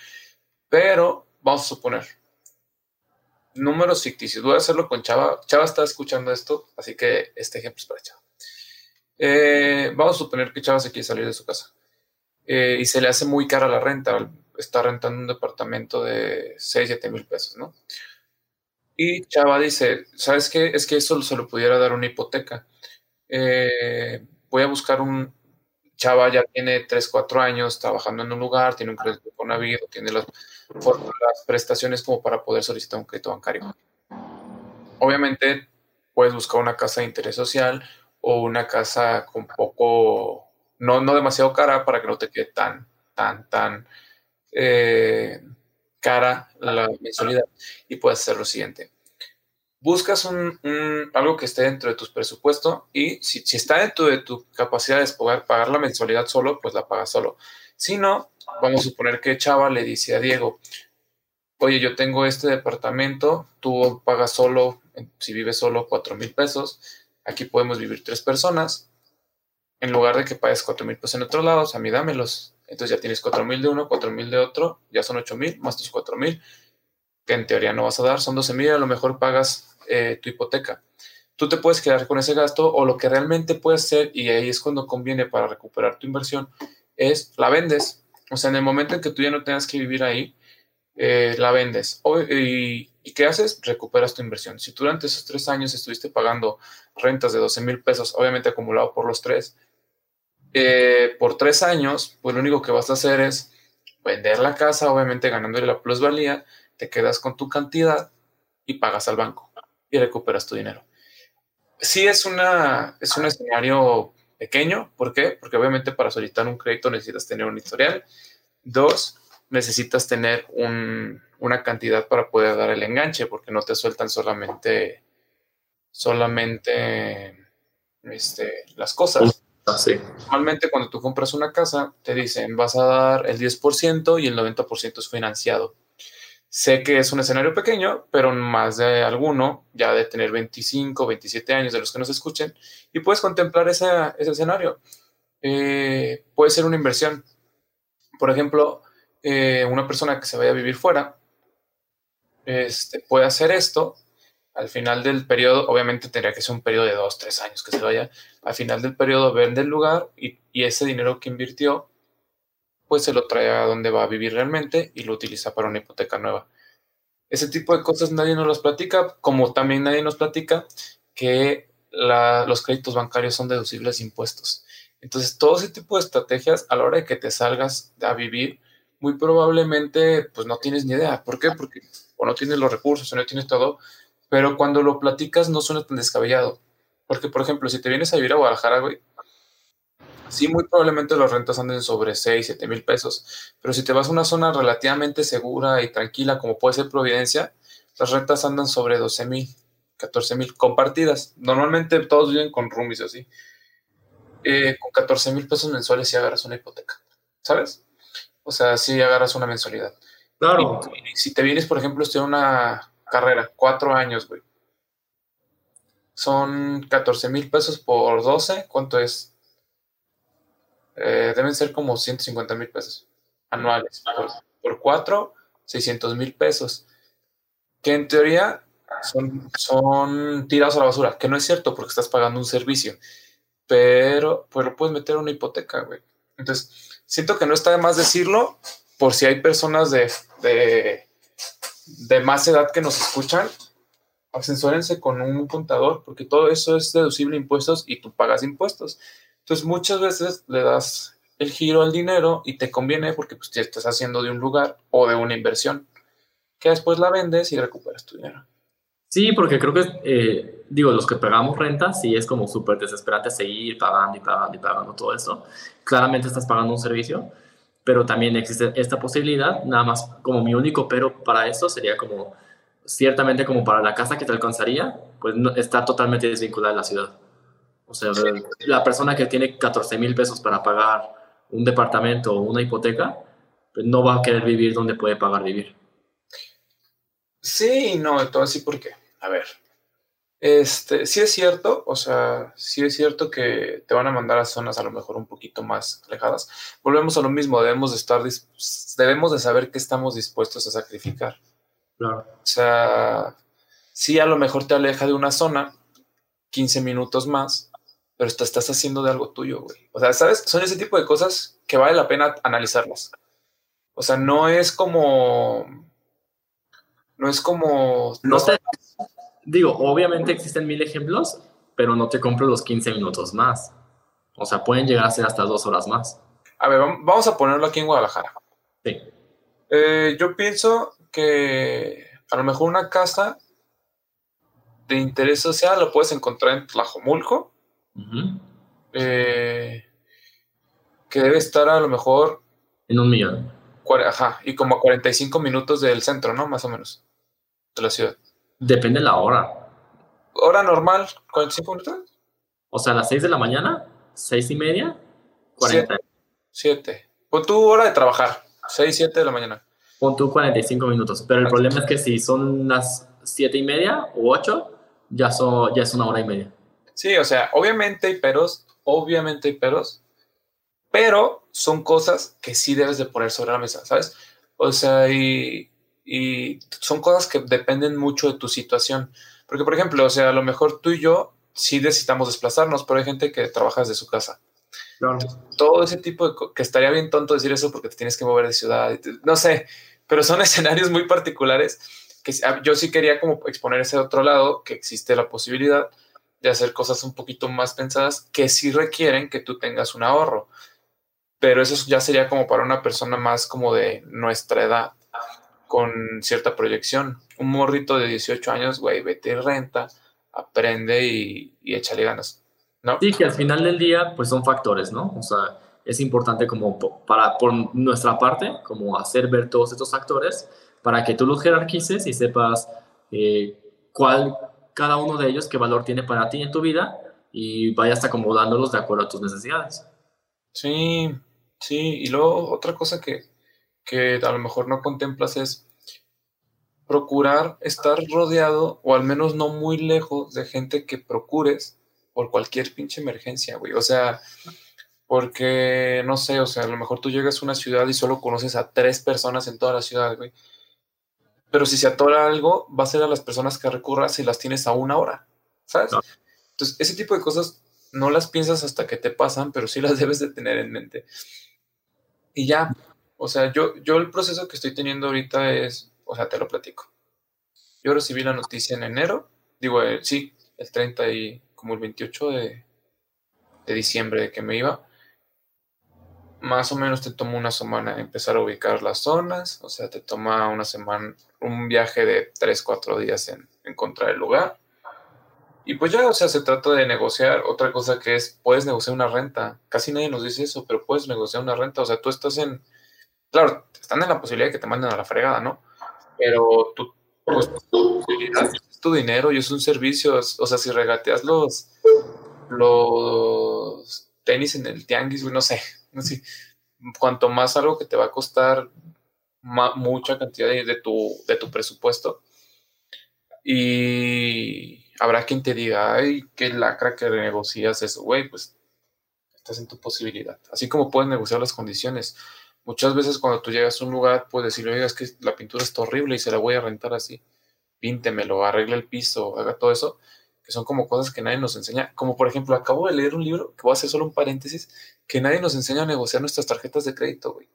Pero vamos a suponer. Números ficticios. Voy a hacerlo con Chava. Chava está escuchando esto, así que este ejemplo es para Chava. Eh, vamos a suponer que Chava se quiere salir de su casa. Eh, y se le hace muy cara la renta está rentando un departamento de 6, 7 mil pesos, ¿no? Y Chava dice, ¿sabes qué? Es que eso se lo pudiera dar una hipoteca. Eh, voy a buscar un... Chava ya tiene 3, 4 años trabajando en un lugar, tiene un crédito con Navido, tiene las, las prestaciones como para poder solicitar un crédito bancario. Obviamente puedes buscar una casa de interés social o una casa con poco, no, no demasiado cara para que no te quede tan, tan, tan eh, cara la mensualidad y puedes hacer lo siguiente. Buscas un, algo que esté dentro de tu presupuesto y si, está dentro de tu capacidad de pagar la mensualidad solo, pues la pagas solo. Si no, vamos a suponer que Chava le dice a Diego, oye, yo tengo este departamento, tú pagas solo, si vives solo, cuatro mil pesos, aquí podemos vivir tres personas, en lugar de que pagues cuatro mil pesos en otros lados, a mí dámelos, entonces ya tienes 4.000 de uno, 4.000 de otro, ya son 8.000 más tus 4.000, que en teoría no vas a dar, son 12.000, a lo mejor pagas eh, tu hipoteca. Tú te puedes quedar con ese gasto o lo que realmente puedes hacer, y ahí es cuando conviene para recuperar tu inversión, es la vendes. O sea, en el momento en que tú ya no tengas que vivir ahí, eh, la vendes. y, y, qué haces? Recuperas tu inversión. Si durante esos tres años estuviste pagando rentas de 12 mil pesos, obviamente acumulado por los tres, eh, por tres años, pues lo único que vas a hacer es vender la casa, obviamente ganándole la plusvalía, te quedas con tu cantidad y pagas al banco y recuperas tu dinero. Sí es, una, es un escenario pequeño, ¿por qué? Porque obviamente para solicitar un crédito necesitas tener un historial. Dos, necesitas tener una cantidad para poder dar el enganche, porque no te sueltan solamente, solamente este, las cosas. Ah, Normalmente cuando tú compras una casa, te dicen vas a dar el 10% y el 90% es financiado. Sé que es un escenario pequeño, pero más de alguno, ya de tener 25, 27 años de los que nos escuchen, y puedes contemplar ese, escenario. Eh, puede ser una inversión. Por ejemplo, eh, una persona que se vaya a vivir fuera este, puede hacer esto al final del periodo, obviamente tendría que ser un periodo de dos, tres años que se vaya, al final del periodo vende el lugar y, ese dinero que invirtió, pues se lo trae a donde va a vivir realmente y lo utiliza para una hipoteca nueva. Ese tipo de cosas nadie nos las platica, como también nadie nos platica que los créditos bancarios son deducibles de impuestos. Entonces, todo ese tipo de estrategias, a la hora de que te salgas a vivir, muy probablemente, pues no tienes ni idea. ¿Por qué? Porque o no tienes los recursos o no tienes todo, pero cuando lo platicas no suena tan descabellado. Porque, por ejemplo, si te vienes a vivir a Guadalajara, güey, sí, muy probablemente las rentas anden sobre 6, 7 mil pesos, pero si te vas a una zona relativamente segura y tranquila, como puede ser Providencia, las rentas andan sobre 12 mil, 14 mil compartidas. Normalmente todos viven con roomies así. Eh, con 14 mil pesos mensuales si agarras una hipoteca, ¿sabes? O sea, si agarras una mensualidad. Claro. Y, si te vienes, por ejemplo, estoy en una carrera, cuatro años, güey. Son 14 mil pesos por 12. ¿Cuánto es? Eh, deben ser como 150 mil pesos anuales. Por, cuatro, 600 mil pesos. Que en teoría son, son tirados a la basura. Que no es cierto porque estás pagando un servicio. Pero pues lo puedes meter una hipoteca, güey. Entonces, siento que no está de más decirlo por si hay personas de, de, de más edad que nos escuchan asesórense con un contador, porque todo eso es deducible impuestos y tú pagas impuestos. Entonces, muchas veces le das el giro al dinero y te conviene porque pues, te estás haciendo de un lugar o de una inversión, que después la vendes y recuperas tu dinero. Sí, porque creo que, eh, digo, los que pagamos renta, sí es como súper desesperante seguir pagando y pagando y pagando todo eso. Claramente estás pagando un servicio, pero también existe esta posibilidad, nada más como mi único pero para esto sería como ciertamente como para la casa que te alcanzaría, pues no, está totalmente desvinculada de la ciudad. O sea, la persona que tiene 14 mil pesos para pagar un departamento o una hipoteca, pues no va a querer vivir donde puede pagar vivir. Sí, no, todo así porque, a ver, este, sí es cierto, o sea, sí es cierto que te van a mandar a zonas a lo mejor un poquito más alejadas. Volvemos a lo mismo, debemos de estar, debemos de saber qué estamos dispuestos a sacrificar. Claro. O sea, sí a lo mejor te aleja de una zona 15 minutos más, pero te estás haciendo de algo tuyo, güey. O sea, ¿sabes? Son ese tipo de cosas que vale la pena analizarlas. O sea, no es como... No es como... No sé. Digo, obviamente existen mil ejemplos, pero no te compro los 15 minutos más. O sea, pueden llegar a ser hasta dos horas más. A ver, vamos a ponerlo aquí en Guadalajara. Sí. Eh, yo pienso que a lo mejor una casa de interés social lo puedes encontrar en Tlajomulco, eh, que debe estar a lo mejor... En un millón. Ajá, y como a 45 minutos del centro, ¿no? Más o menos, de la ciudad. Depende de la hora. ¿Hora normal? ¿45 minutos? O sea, a las 6 de la mañana, 6 y media, 40. 7. Pon tu hora de trabajar, 6, 7 de la mañana. Pon tu 45 minutos. Pero el problema es que si son las 7 y media o 8, ya, son, ya es una hora y media. Sí, o sea, obviamente hay peros, obviamente hay peros, pero son cosas que sí debes de poner sobre la mesa, ¿sabes? O sea, y, y son cosas que dependen mucho de tu situación. Porque, por ejemplo, o sea, a lo mejor tú y yo sí necesitamos desplazarnos, pero hay gente que trabaja desde su casa. Todo ese tipo de... que estaría bien tonto decir eso porque te tienes que mover de ciudad. No sé, pero son escenarios muy particulares que ah, yo sí quería como exponer ese otro lado, que existe la posibilidad de hacer cosas un poquito más pensadas que sí requieren que tú tengas un ahorro. Pero eso ya sería como para una persona más como de nuestra edad, con cierta proyección. Un morrito de 18 años, güey, vete y renta, aprende y, y échale ganas. ¿no? Sí, que al final del día, pues son factores, ¿no? O sea, es importante como para, por nuestra parte, como hacer ver todos estos factores para que tú los jerarquices y sepas eh, cuál, cada uno de ellos, qué valor tiene para ti en tu vida y vayas acomodándolos de acuerdo a tus necesidades. Sí, sí, y luego otra cosa que, que a lo mejor no contemplas es procurar estar rodeado o al menos no muy lejos de gente que procures por cualquier pinche emergencia, güey. O sea, porque no sé, o sea, a lo mejor tú llegas a una ciudad y solo conoces a tres personas en toda la ciudad, güey. Pero si se atora algo, va a ser a las personas que recurras y las tienes a una hora, ¿sabes? Entonces, ese tipo de cosas no las piensas hasta que te pasan, pero sí las debes de tener en mente. Y ya, o sea, yo, yo el proceso que estoy teniendo ahorita es, o sea, te lo platico. Yo recibí la noticia en enero, digo, eh, sí, el 30 y como el 28 de, de diciembre de que me iba. Más o menos te toma una semana empezar a ubicar las zonas, o sea, te toma una semana, un viaje de 3, 4 días en encontrar el lugar. Y pues ya, o sea, se trata de negociar. Otra cosa que es, puedes negociar una renta. Casi nadie nos dice eso, pero puedes negociar una renta. O sea, tú estás en, claro, están en la posibilidad de que te manden a la fregada, ¿no? Pero tú, pues, es tu dinero y es un servicio. O sea, si regateas los, los tenis en el tianguis, no sé, sé. Cuanto más algo que te va a costar mucha cantidad de, tu, de tu presupuesto. Y habrá quien te diga, ay, qué lacra que renegocias eso, güey, pues estás en tu posibilidad. Así como puedes negociar las condiciones. Muchas veces cuando tú llegas a un lugar, puedes decirle, oiga, es que la pintura está horrible y se la voy a rentar así. Píntemelo, arregle el piso, haga todo eso, que son como cosas que nadie nos enseña. Como por ejemplo, acabo de leer un libro, que voy a hacer solo un paréntesis, que nadie nos enseña a negociar nuestras tarjetas de crédito, güey.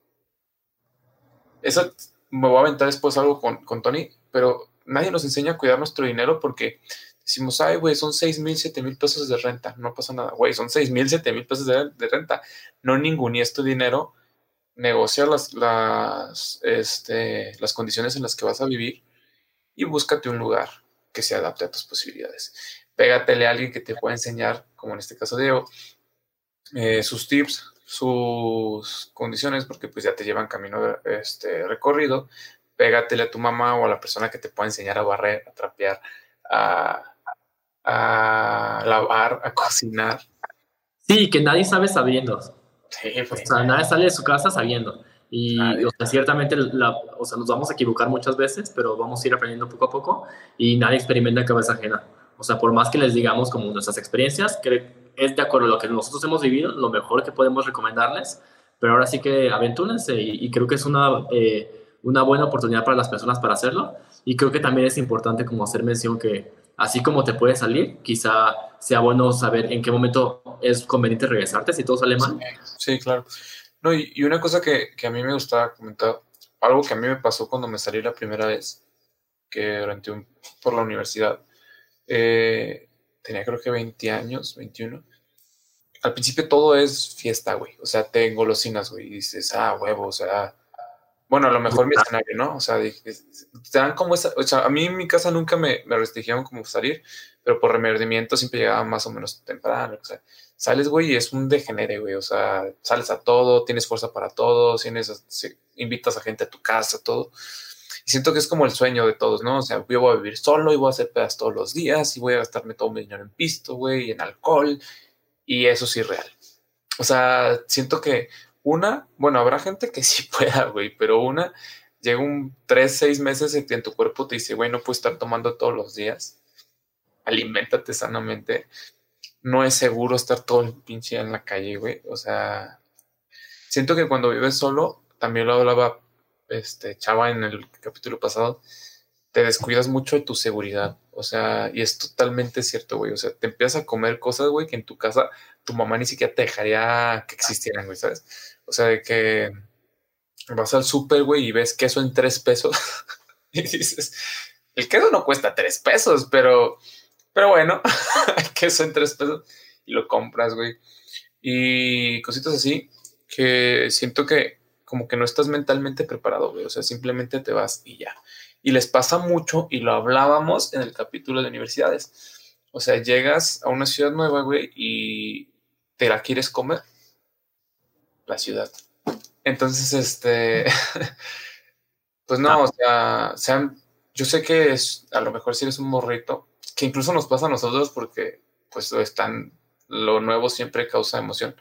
Eso me voy a aventar después algo con, con Tony, pero nadie nos enseña a cuidar nuestro dinero porque decimos, ay, güey, son 6 mil, 7 mil pesos de renta, no pasa nada, güey, son 6 mil, 7 mil pesos de, renta, no es tu dinero, negocia las, las, este, las condiciones en las que vas a vivir y búscate un lugar que se adapte a tus posibilidades. Pégatele a alguien que te pueda enseñar, como en este caso Diego, eh, sus tips, sus condiciones, porque pues ya te llevan camino este, recorrido, pégatele a tu mamá o a la persona que te pueda enseñar a barrer, a trapear, a, lavar, a cocinar. Sí, que nadie sabe sabiendo. Sí, pues. O sea, nadie sale de su casa sabiendo. Y ciertamente o sea, nos vamos a equivocar muchas veces, pero vamos a ir aprendiendo poco a poco y nadie experimenta en cabeza ajena. O sea, por más que les digamos como nuestras experiencias, que es de acuerdo a lo que nosotros hemos vivido, lo mejor que podemos recomendarles, pero ahora sí que aventúrense y, creo que es una... Eh, una buena oportunidad para las personas para hacerlo. Y creo que también es importante como hacer mención que así como te puede salir, quizá sea bueno saber en qué momento es conveniente regresarte si todo sale mal. Sí, claro. No, y, una cosa que, que, a mí me gustaba comentar, algo que a mí me pasó cuando me salí la primera vez, que durante un, por la universidad, eh, tenía creo que 20 años, 21. Al principio todo es fiesta, güey. O sea, te engolosinas, güey. Y dices, ah, huevo, o sea, bueno, a lo mejor mi escenario, ¿no? O sea, te dan como esa, o sea, a mí en mi casa nunca me, me restringían como salir, pero por remordimiento siempre llegaba más o menos temprano, o sea, sales, güey, y es un degenere, güey, o sea, sales a todo, tienes fuerza para todo, tienes, invitas a gente a tu casa, todo. Y siento que es como el sueño de todos, ¿no? O sea, yo voy a vivir solo y voy a hacer pedas todos los días y voy a gastarme todo mi dinero en pisto, güey, y en alcohol, y eso es real. O sea, siento que una, bueno, habrá gente que sí pueda, güey, pero una, llega un tres, seis meses y en tu cuerpo te dice, güey, no puedes estar tomando todos los días. Aliméntate sanamente. No es seguro estar todo el pinche en la calle, güey. O sea, siento que cuando vives solo, también lo hablaba este Chava en el capítulo pasado, te descuidas mucho de tu seguridad. O sea, y es totalmente cierto, güey. O sea, te empiezas a comer cosas, güey, que en tu casa tu mamá ni siquiera te dejaría que existieran, güey, ¿sabes? O sea, de que vas al súper, güey, y ves queso en tres pesos. y dices, el queso no cuesta tres pesos, pero, pero bueno, queso en tres pesos y lo compras, güey. Y cositas así que siento que como que no estás mentalmente preparado, güey. O sea, simplemente te vas y ya. Y les pasa mucho, y lo hablábamos en el capítulo de universidades. O sea, llegas a una ciudad nueva, güey, y te la quieres comer. La ciudad. Entonces, este, pues no, o sea, sean, yo sé que es, a lo mejor si eres un morrito, que incluso nos pasa a nosotros porque, pues, están, lo nuevo siempre causa emoción.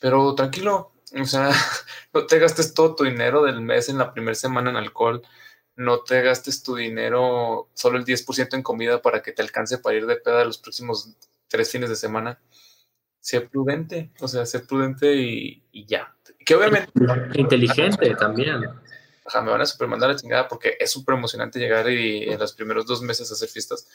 Pero tranquilo, o sea, no te gastes todo tu dinero del mes en la primera semana en alcohol, no te gastes tu dinero solo el 10% en comida para que te alcance para ir de peda los próximos tres fines de semana. Sé prudente, o sea, sé prudente y, ya. Que obviamente... Inteligente también. Ajá, me van a supermandar la chingada porque es súper emocionante llegar y en los primeros dos meses hacer fiestas,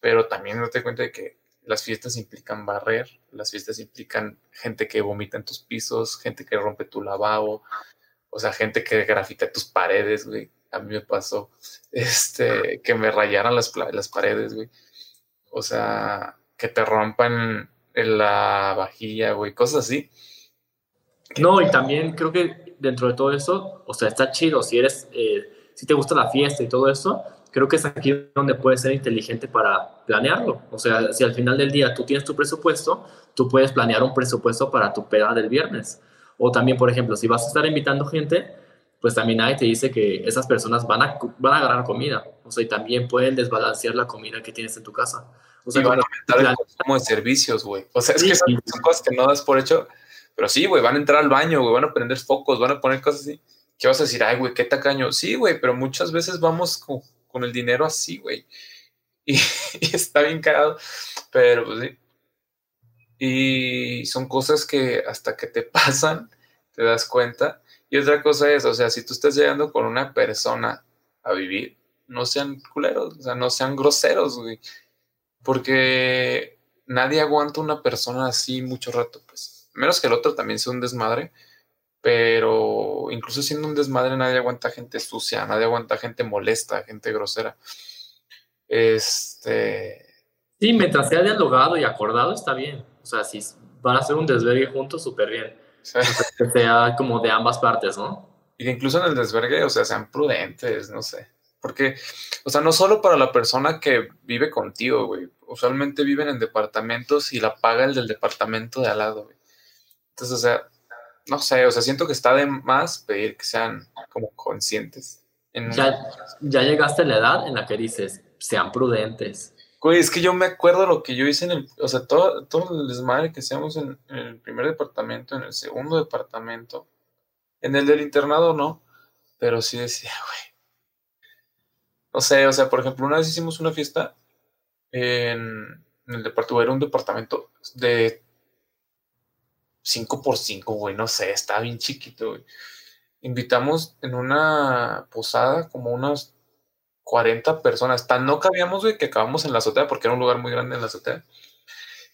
pero también no te cuenta de que las fiestas implican barrer, las fiestas implican gente que vomita en tus pisos, gente que rompe tu lavabo, o sea, gente que grafita tus paredes, güey a mí me pasó, este, que me rayaran las, las paredes, güey. O sea, que te rompan en la vajilla, güey, cosas así. No, y también creo que dentro de todo eso, o sea, está chido, si eres, eh, si te gusta la fiesta y todo eso, creo que es aquí donde puedes ser inteligente para planearlo. O sea, si al final del día tú tienes tu presupuesto, tú puedes planear un presupuesto para tu peda del viernes. O también, por ejemplo, si vas a estar invitando gente, pues también nadie te dice que esas personas van a, van a agarrar comida. O sea, y también pueden desbalancear la comida que tienes en tu casa. O sea, y van a aumentar el consumo de servicios, güey. O sea, es que son, cosas que no das por hecho. Pero sí, güey, van a entrar al baño, güey, van a prender focos, van a poner cosas así. ¿Qué vas a decir? Ay, güey, qué tacaño. Sí, güey, pero muchas veces vamos con, con el dinero así, güey. Y, está bien cagado. Pero, pues sí. Y son cosas que hasta que te pasan, te das cuenta. Y otra cosa es, o sea, si tú estás llegando con una persona a vivir, no sean culeros, o sea, no sean groseros, güey. Porque nadie aguanta una persona así mucho rato, pues. Menos que el otro también sea un desmadre. Pero incluso siendo un desmadre, nadie aguanta gente sucia, nadie aguanta gente molesta, gente grosera. Este. Sí, mientras sea dialogado y acordado, está bien. O sea, si van a hacer un desvergue juntos, súper bien. Sí. Que sea como de ambas partes, ¿no? Y que incluso en el desvergue, o sea, sean prudentes, no sé. Porque, o sea, no solo para la persona que vive contigo, güey. Usualmente viven en departamentos y la paga el del departamento de al lado, güey. Entonces, o sea, no sé, o sea, siento que está de más pedir que sean como conscientes. Ya, ya llegaste a la edad en la que dices, sean prudentes. Güey, es que yo me acuerdo lo que yo hice en el, o sea, todo, todo el desmadre que hacíamos en, en, el primer departamento, en el segundo departamento, en el del internado no, pero sí decía, güey. No sé, o sea, por ejemplo, una vez hicimos una fiesta en, en el departamento, era un departamento de 5 por 5 güey, no sé, estaba bien chiquito, güey. Invitamos en una posada como unas 40 personas. Tan no cabíamos, güey, que acabamos en la azotea porque era un lugar muy grande en la azotea.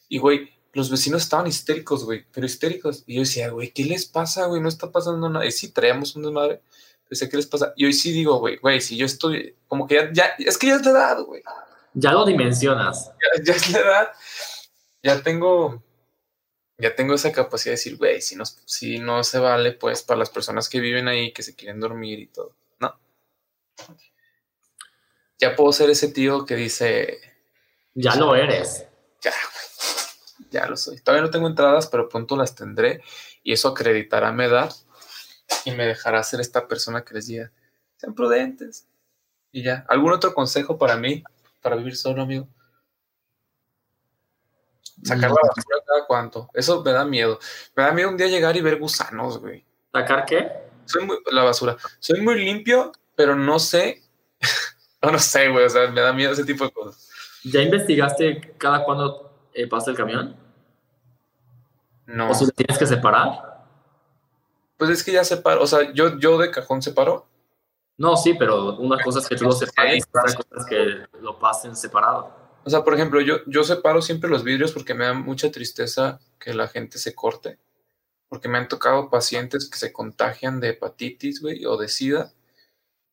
Y, güey, los vecinos estaban histéricos, güey, pero histéricos. Y yo decía, güey, ¿qué les pasa, güey? No está pasando nada. Y sí, traíamos un desmadre. Decía, ¿qué les pasa? Y hoy sí digo, güey, güey, si yo estoy, como que ya, ya, es que ya es la edad, güey. Ya lo dimensionas. Ya, ya es la edad. Ya tengo, ya tengo esa capacidad de decir, güey, si no, si no se vale, pues, para las personas que viven ahí, que se quieren dormir y todo. No. Ya puedo ser ese tío que dice. Ya lo eres. Ya, güey. Ya lo soy. Todavía no tengo entradas, pero pronto las tendré. Y eso acreditará mi edad. Y me dejará ser esta persona que les diga, sean prudentes. Y ya. ¿Algún otro consejo para mí? Para vivir solo, amigo. Sacar la basura cada cuánto. Eso me da miedo. Me da miedo un día llegar y ver gusanos, güey. ¿Sacar qué? Soy muy, la basura. Soy muy limpio, pero no sé. no, no sé, güey. O sea, me da miedo ese tipo de cosas. ¿Ya investigaste cada cuándo eh, pasa el camión? No. ¿O si lo tienes que separar? Pues es que ya separo. O sea, yo, yo de cajón separo. No, sí, pero una cosa es que tú lo separes y otra cosa es que lo pasen separado. O sea, por ejemplo, yo, yo separo siempre los vidrios porque me da mucha tristeza que la gente se corte. Porque me han tocado pacientes que se contagian de hepatitis, güey, o de sida,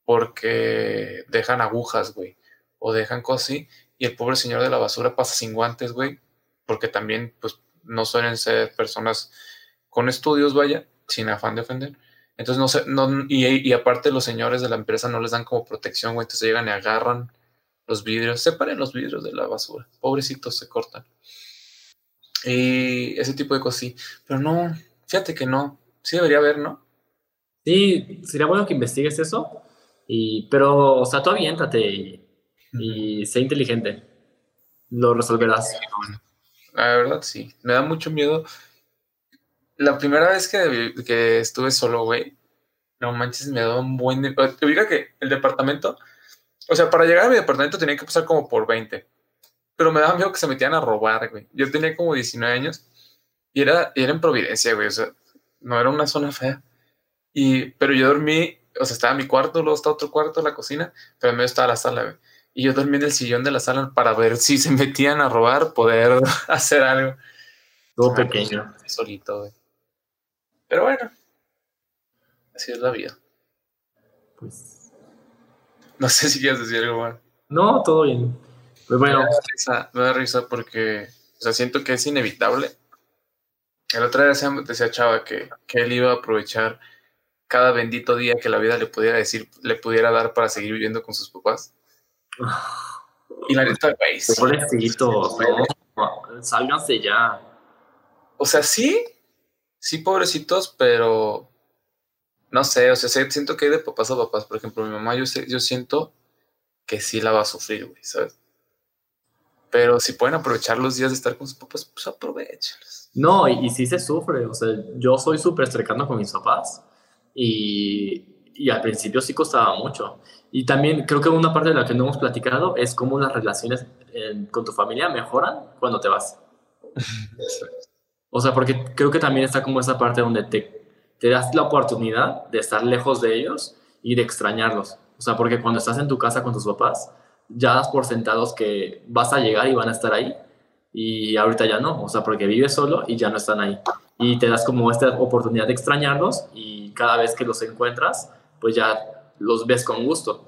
porque dejan agujas, güey, o dejan cosas así. Y el pobre señor de la basura pasa sin guantes, güey, porque también, pues, no suelen ser personas con estudios, vaya, sin afán de ofender. Entonces, no sé, no, y, y aparte los señores de la empresa no les dan como protección, güey, entonces llegan y agarran los vidrios, separen los vidrios de la basura, pobrecitos se cortan. Y ese tipo de cosas sí, pero no, fíjate que no, sí debería haber, ¿no? Sí, sería bueno que investigues eso, y, pero, o sea, tú aviéntate y, y sé inteligente, lo resolverás. La verdad, sí, me da mucho miedo. La primera vez que, que estuve solo, güey, no manches, me da un buen... Te que el departamento o sea, para llegar a mi departamento tenía que pasar como por 20. Pero me daba miedo que se metieran a robar, güey. Yo tenía como 19 años y era, y era en Providencia, güey. O sea, no era una zona fea. Y, pero yo dormí, o sea, estaba en mi cuarto, luego está otro cuarto, la cocina, pero en medio estaba la sala, güey. Y yo dormí en el sillón de la sala para ver si se metían a robar, poder hacer algo. Todo pequeño. Solito, güey. Pero bueno, así es la vida. Pues no sé si quieres decir algo más. No, todo bien. Pues bueno. Me da risa, me da risa porque, o sea, siento que es inevitable. El otro día decía Chava que, que él iba a aprovechar cada bendito día que la vida le pudiera decir, le pudiera dar para seguir viviendo con sus papás. Y la neta, güey. Pobrecitos, no, sálganse ya. O sea, sí, sí, pobrecitos, pero no sé, o sea, siento que hay de papás a papás. Por ejemplo, mi mamá, yo, yo siento que sí la va a sufrir, güey, ¿sabes? Pero si pueden aprovechar los días de estar con sus papás, pues aprovechalos. No, y, y sí se sufre. O sea, yo soy súper cercano con mis papás y, y al principio sí costaba mucho. Y también creo que una parte de la que no hemos platicado es cómo las relaciones con tu familia mejoran cuando te vas. O sea, porque creo que también está como esa parte donde te, te das la oportunidad de estar lejos de ellos y de extrañarlos. O sea, porque cuando estás en tu casa con tus papás, ya das por sentados que vas a llegar y van a estar ahí. Y ahorita ya no. O sea, porque vives solo y ya no están ahí. Y te das como esta oportunidad de extrañarlos y cada vez que los encuentras, pues ya los ves con gusto.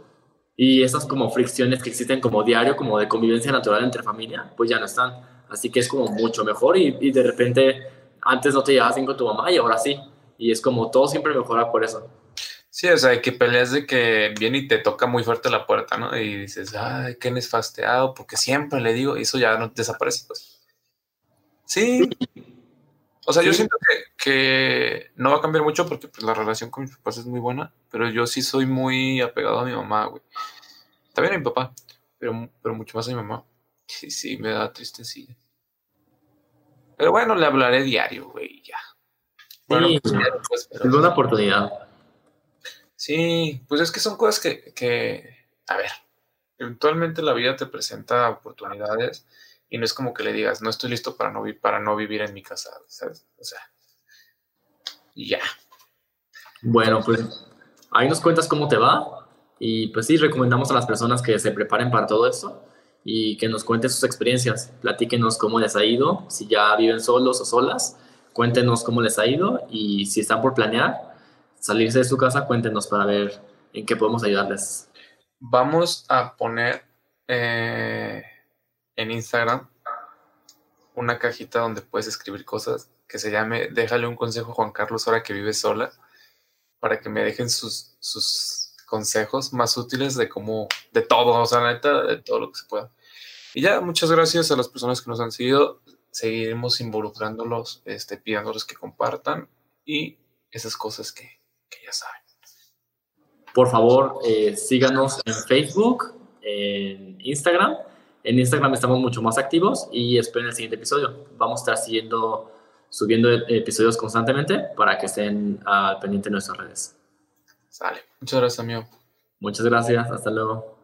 Y esas como fricciones que existen como diario, como de convivencia natural entre familia, pues ya no están. Así que es como mucho mejor y, y de repente antes no te llevabas bien con tu mamá y ahora sí. Y es como todo siempre mejora por eso. Sí, o sea, que peleas de que viene y te toca muy fuerte la puerta, ¿no? Y dices, ay, qué nesfasteado, porque siempre le digo, y eso ya no desaparece, pues. Sí. O sea, yo siento que, que no va a cambiar mucho porque pues, la relación con mis papás es muy buena, pero yo sí soy muy apegado a mi mamá, güey. También a mi papá, pero, pero mucho más a mi mamá. Sí, sí, me da tristecilla. Pero bueno, le hablaré diario, güey, ya. Bueno, Sí. pues, pues, pero- Es una oportunidad. Sí, pues es que son cosas que, que, a ver, eventualmente la vida te presenta oportunidades y no es como que le digas, no estoy listo para no, vi- para no vivir en mi casa, ¿sabes? O sea, y ya. Bueno, pues ahí nos cuentas cómo te va y pues sí, recomendamos a las personas que se preparen para todo esto y que nos cuenten sus experiencias. Platíquenos cómo les ha ido, si ya viven solos o solas, cuéntenos cómo les ha ido y si están por planear salirse de su casa, cuéntenos para ver en qué podemos ayudarles. Vamos a poner eh, en Instagram una cajita donde puedes escribir cosas que se llame Déjale un consejo Juan Carlos ahora que vive sola, para que me dejen sus, sus consejos más útiles de cómo, de todo, o sea, neta, de todo lo que se pueda. Y ya, muchas gracias a las personas que nos han seguido. Seguiremos involucrándolos, este, pidiéndoles que compartan y esas cosas que, que ya saben. Por favor, eh, síganos en Facebook, en Instagram. En Instagram estamos mucho más activos y esperen el siguiente episodio. Vamos a estar siguiendo, subiendo e- episodios constantemente para que estén al pendiente de nuestras redes. Sale. Muchas gracias, amigo. Muchas gracias. Hasta luego.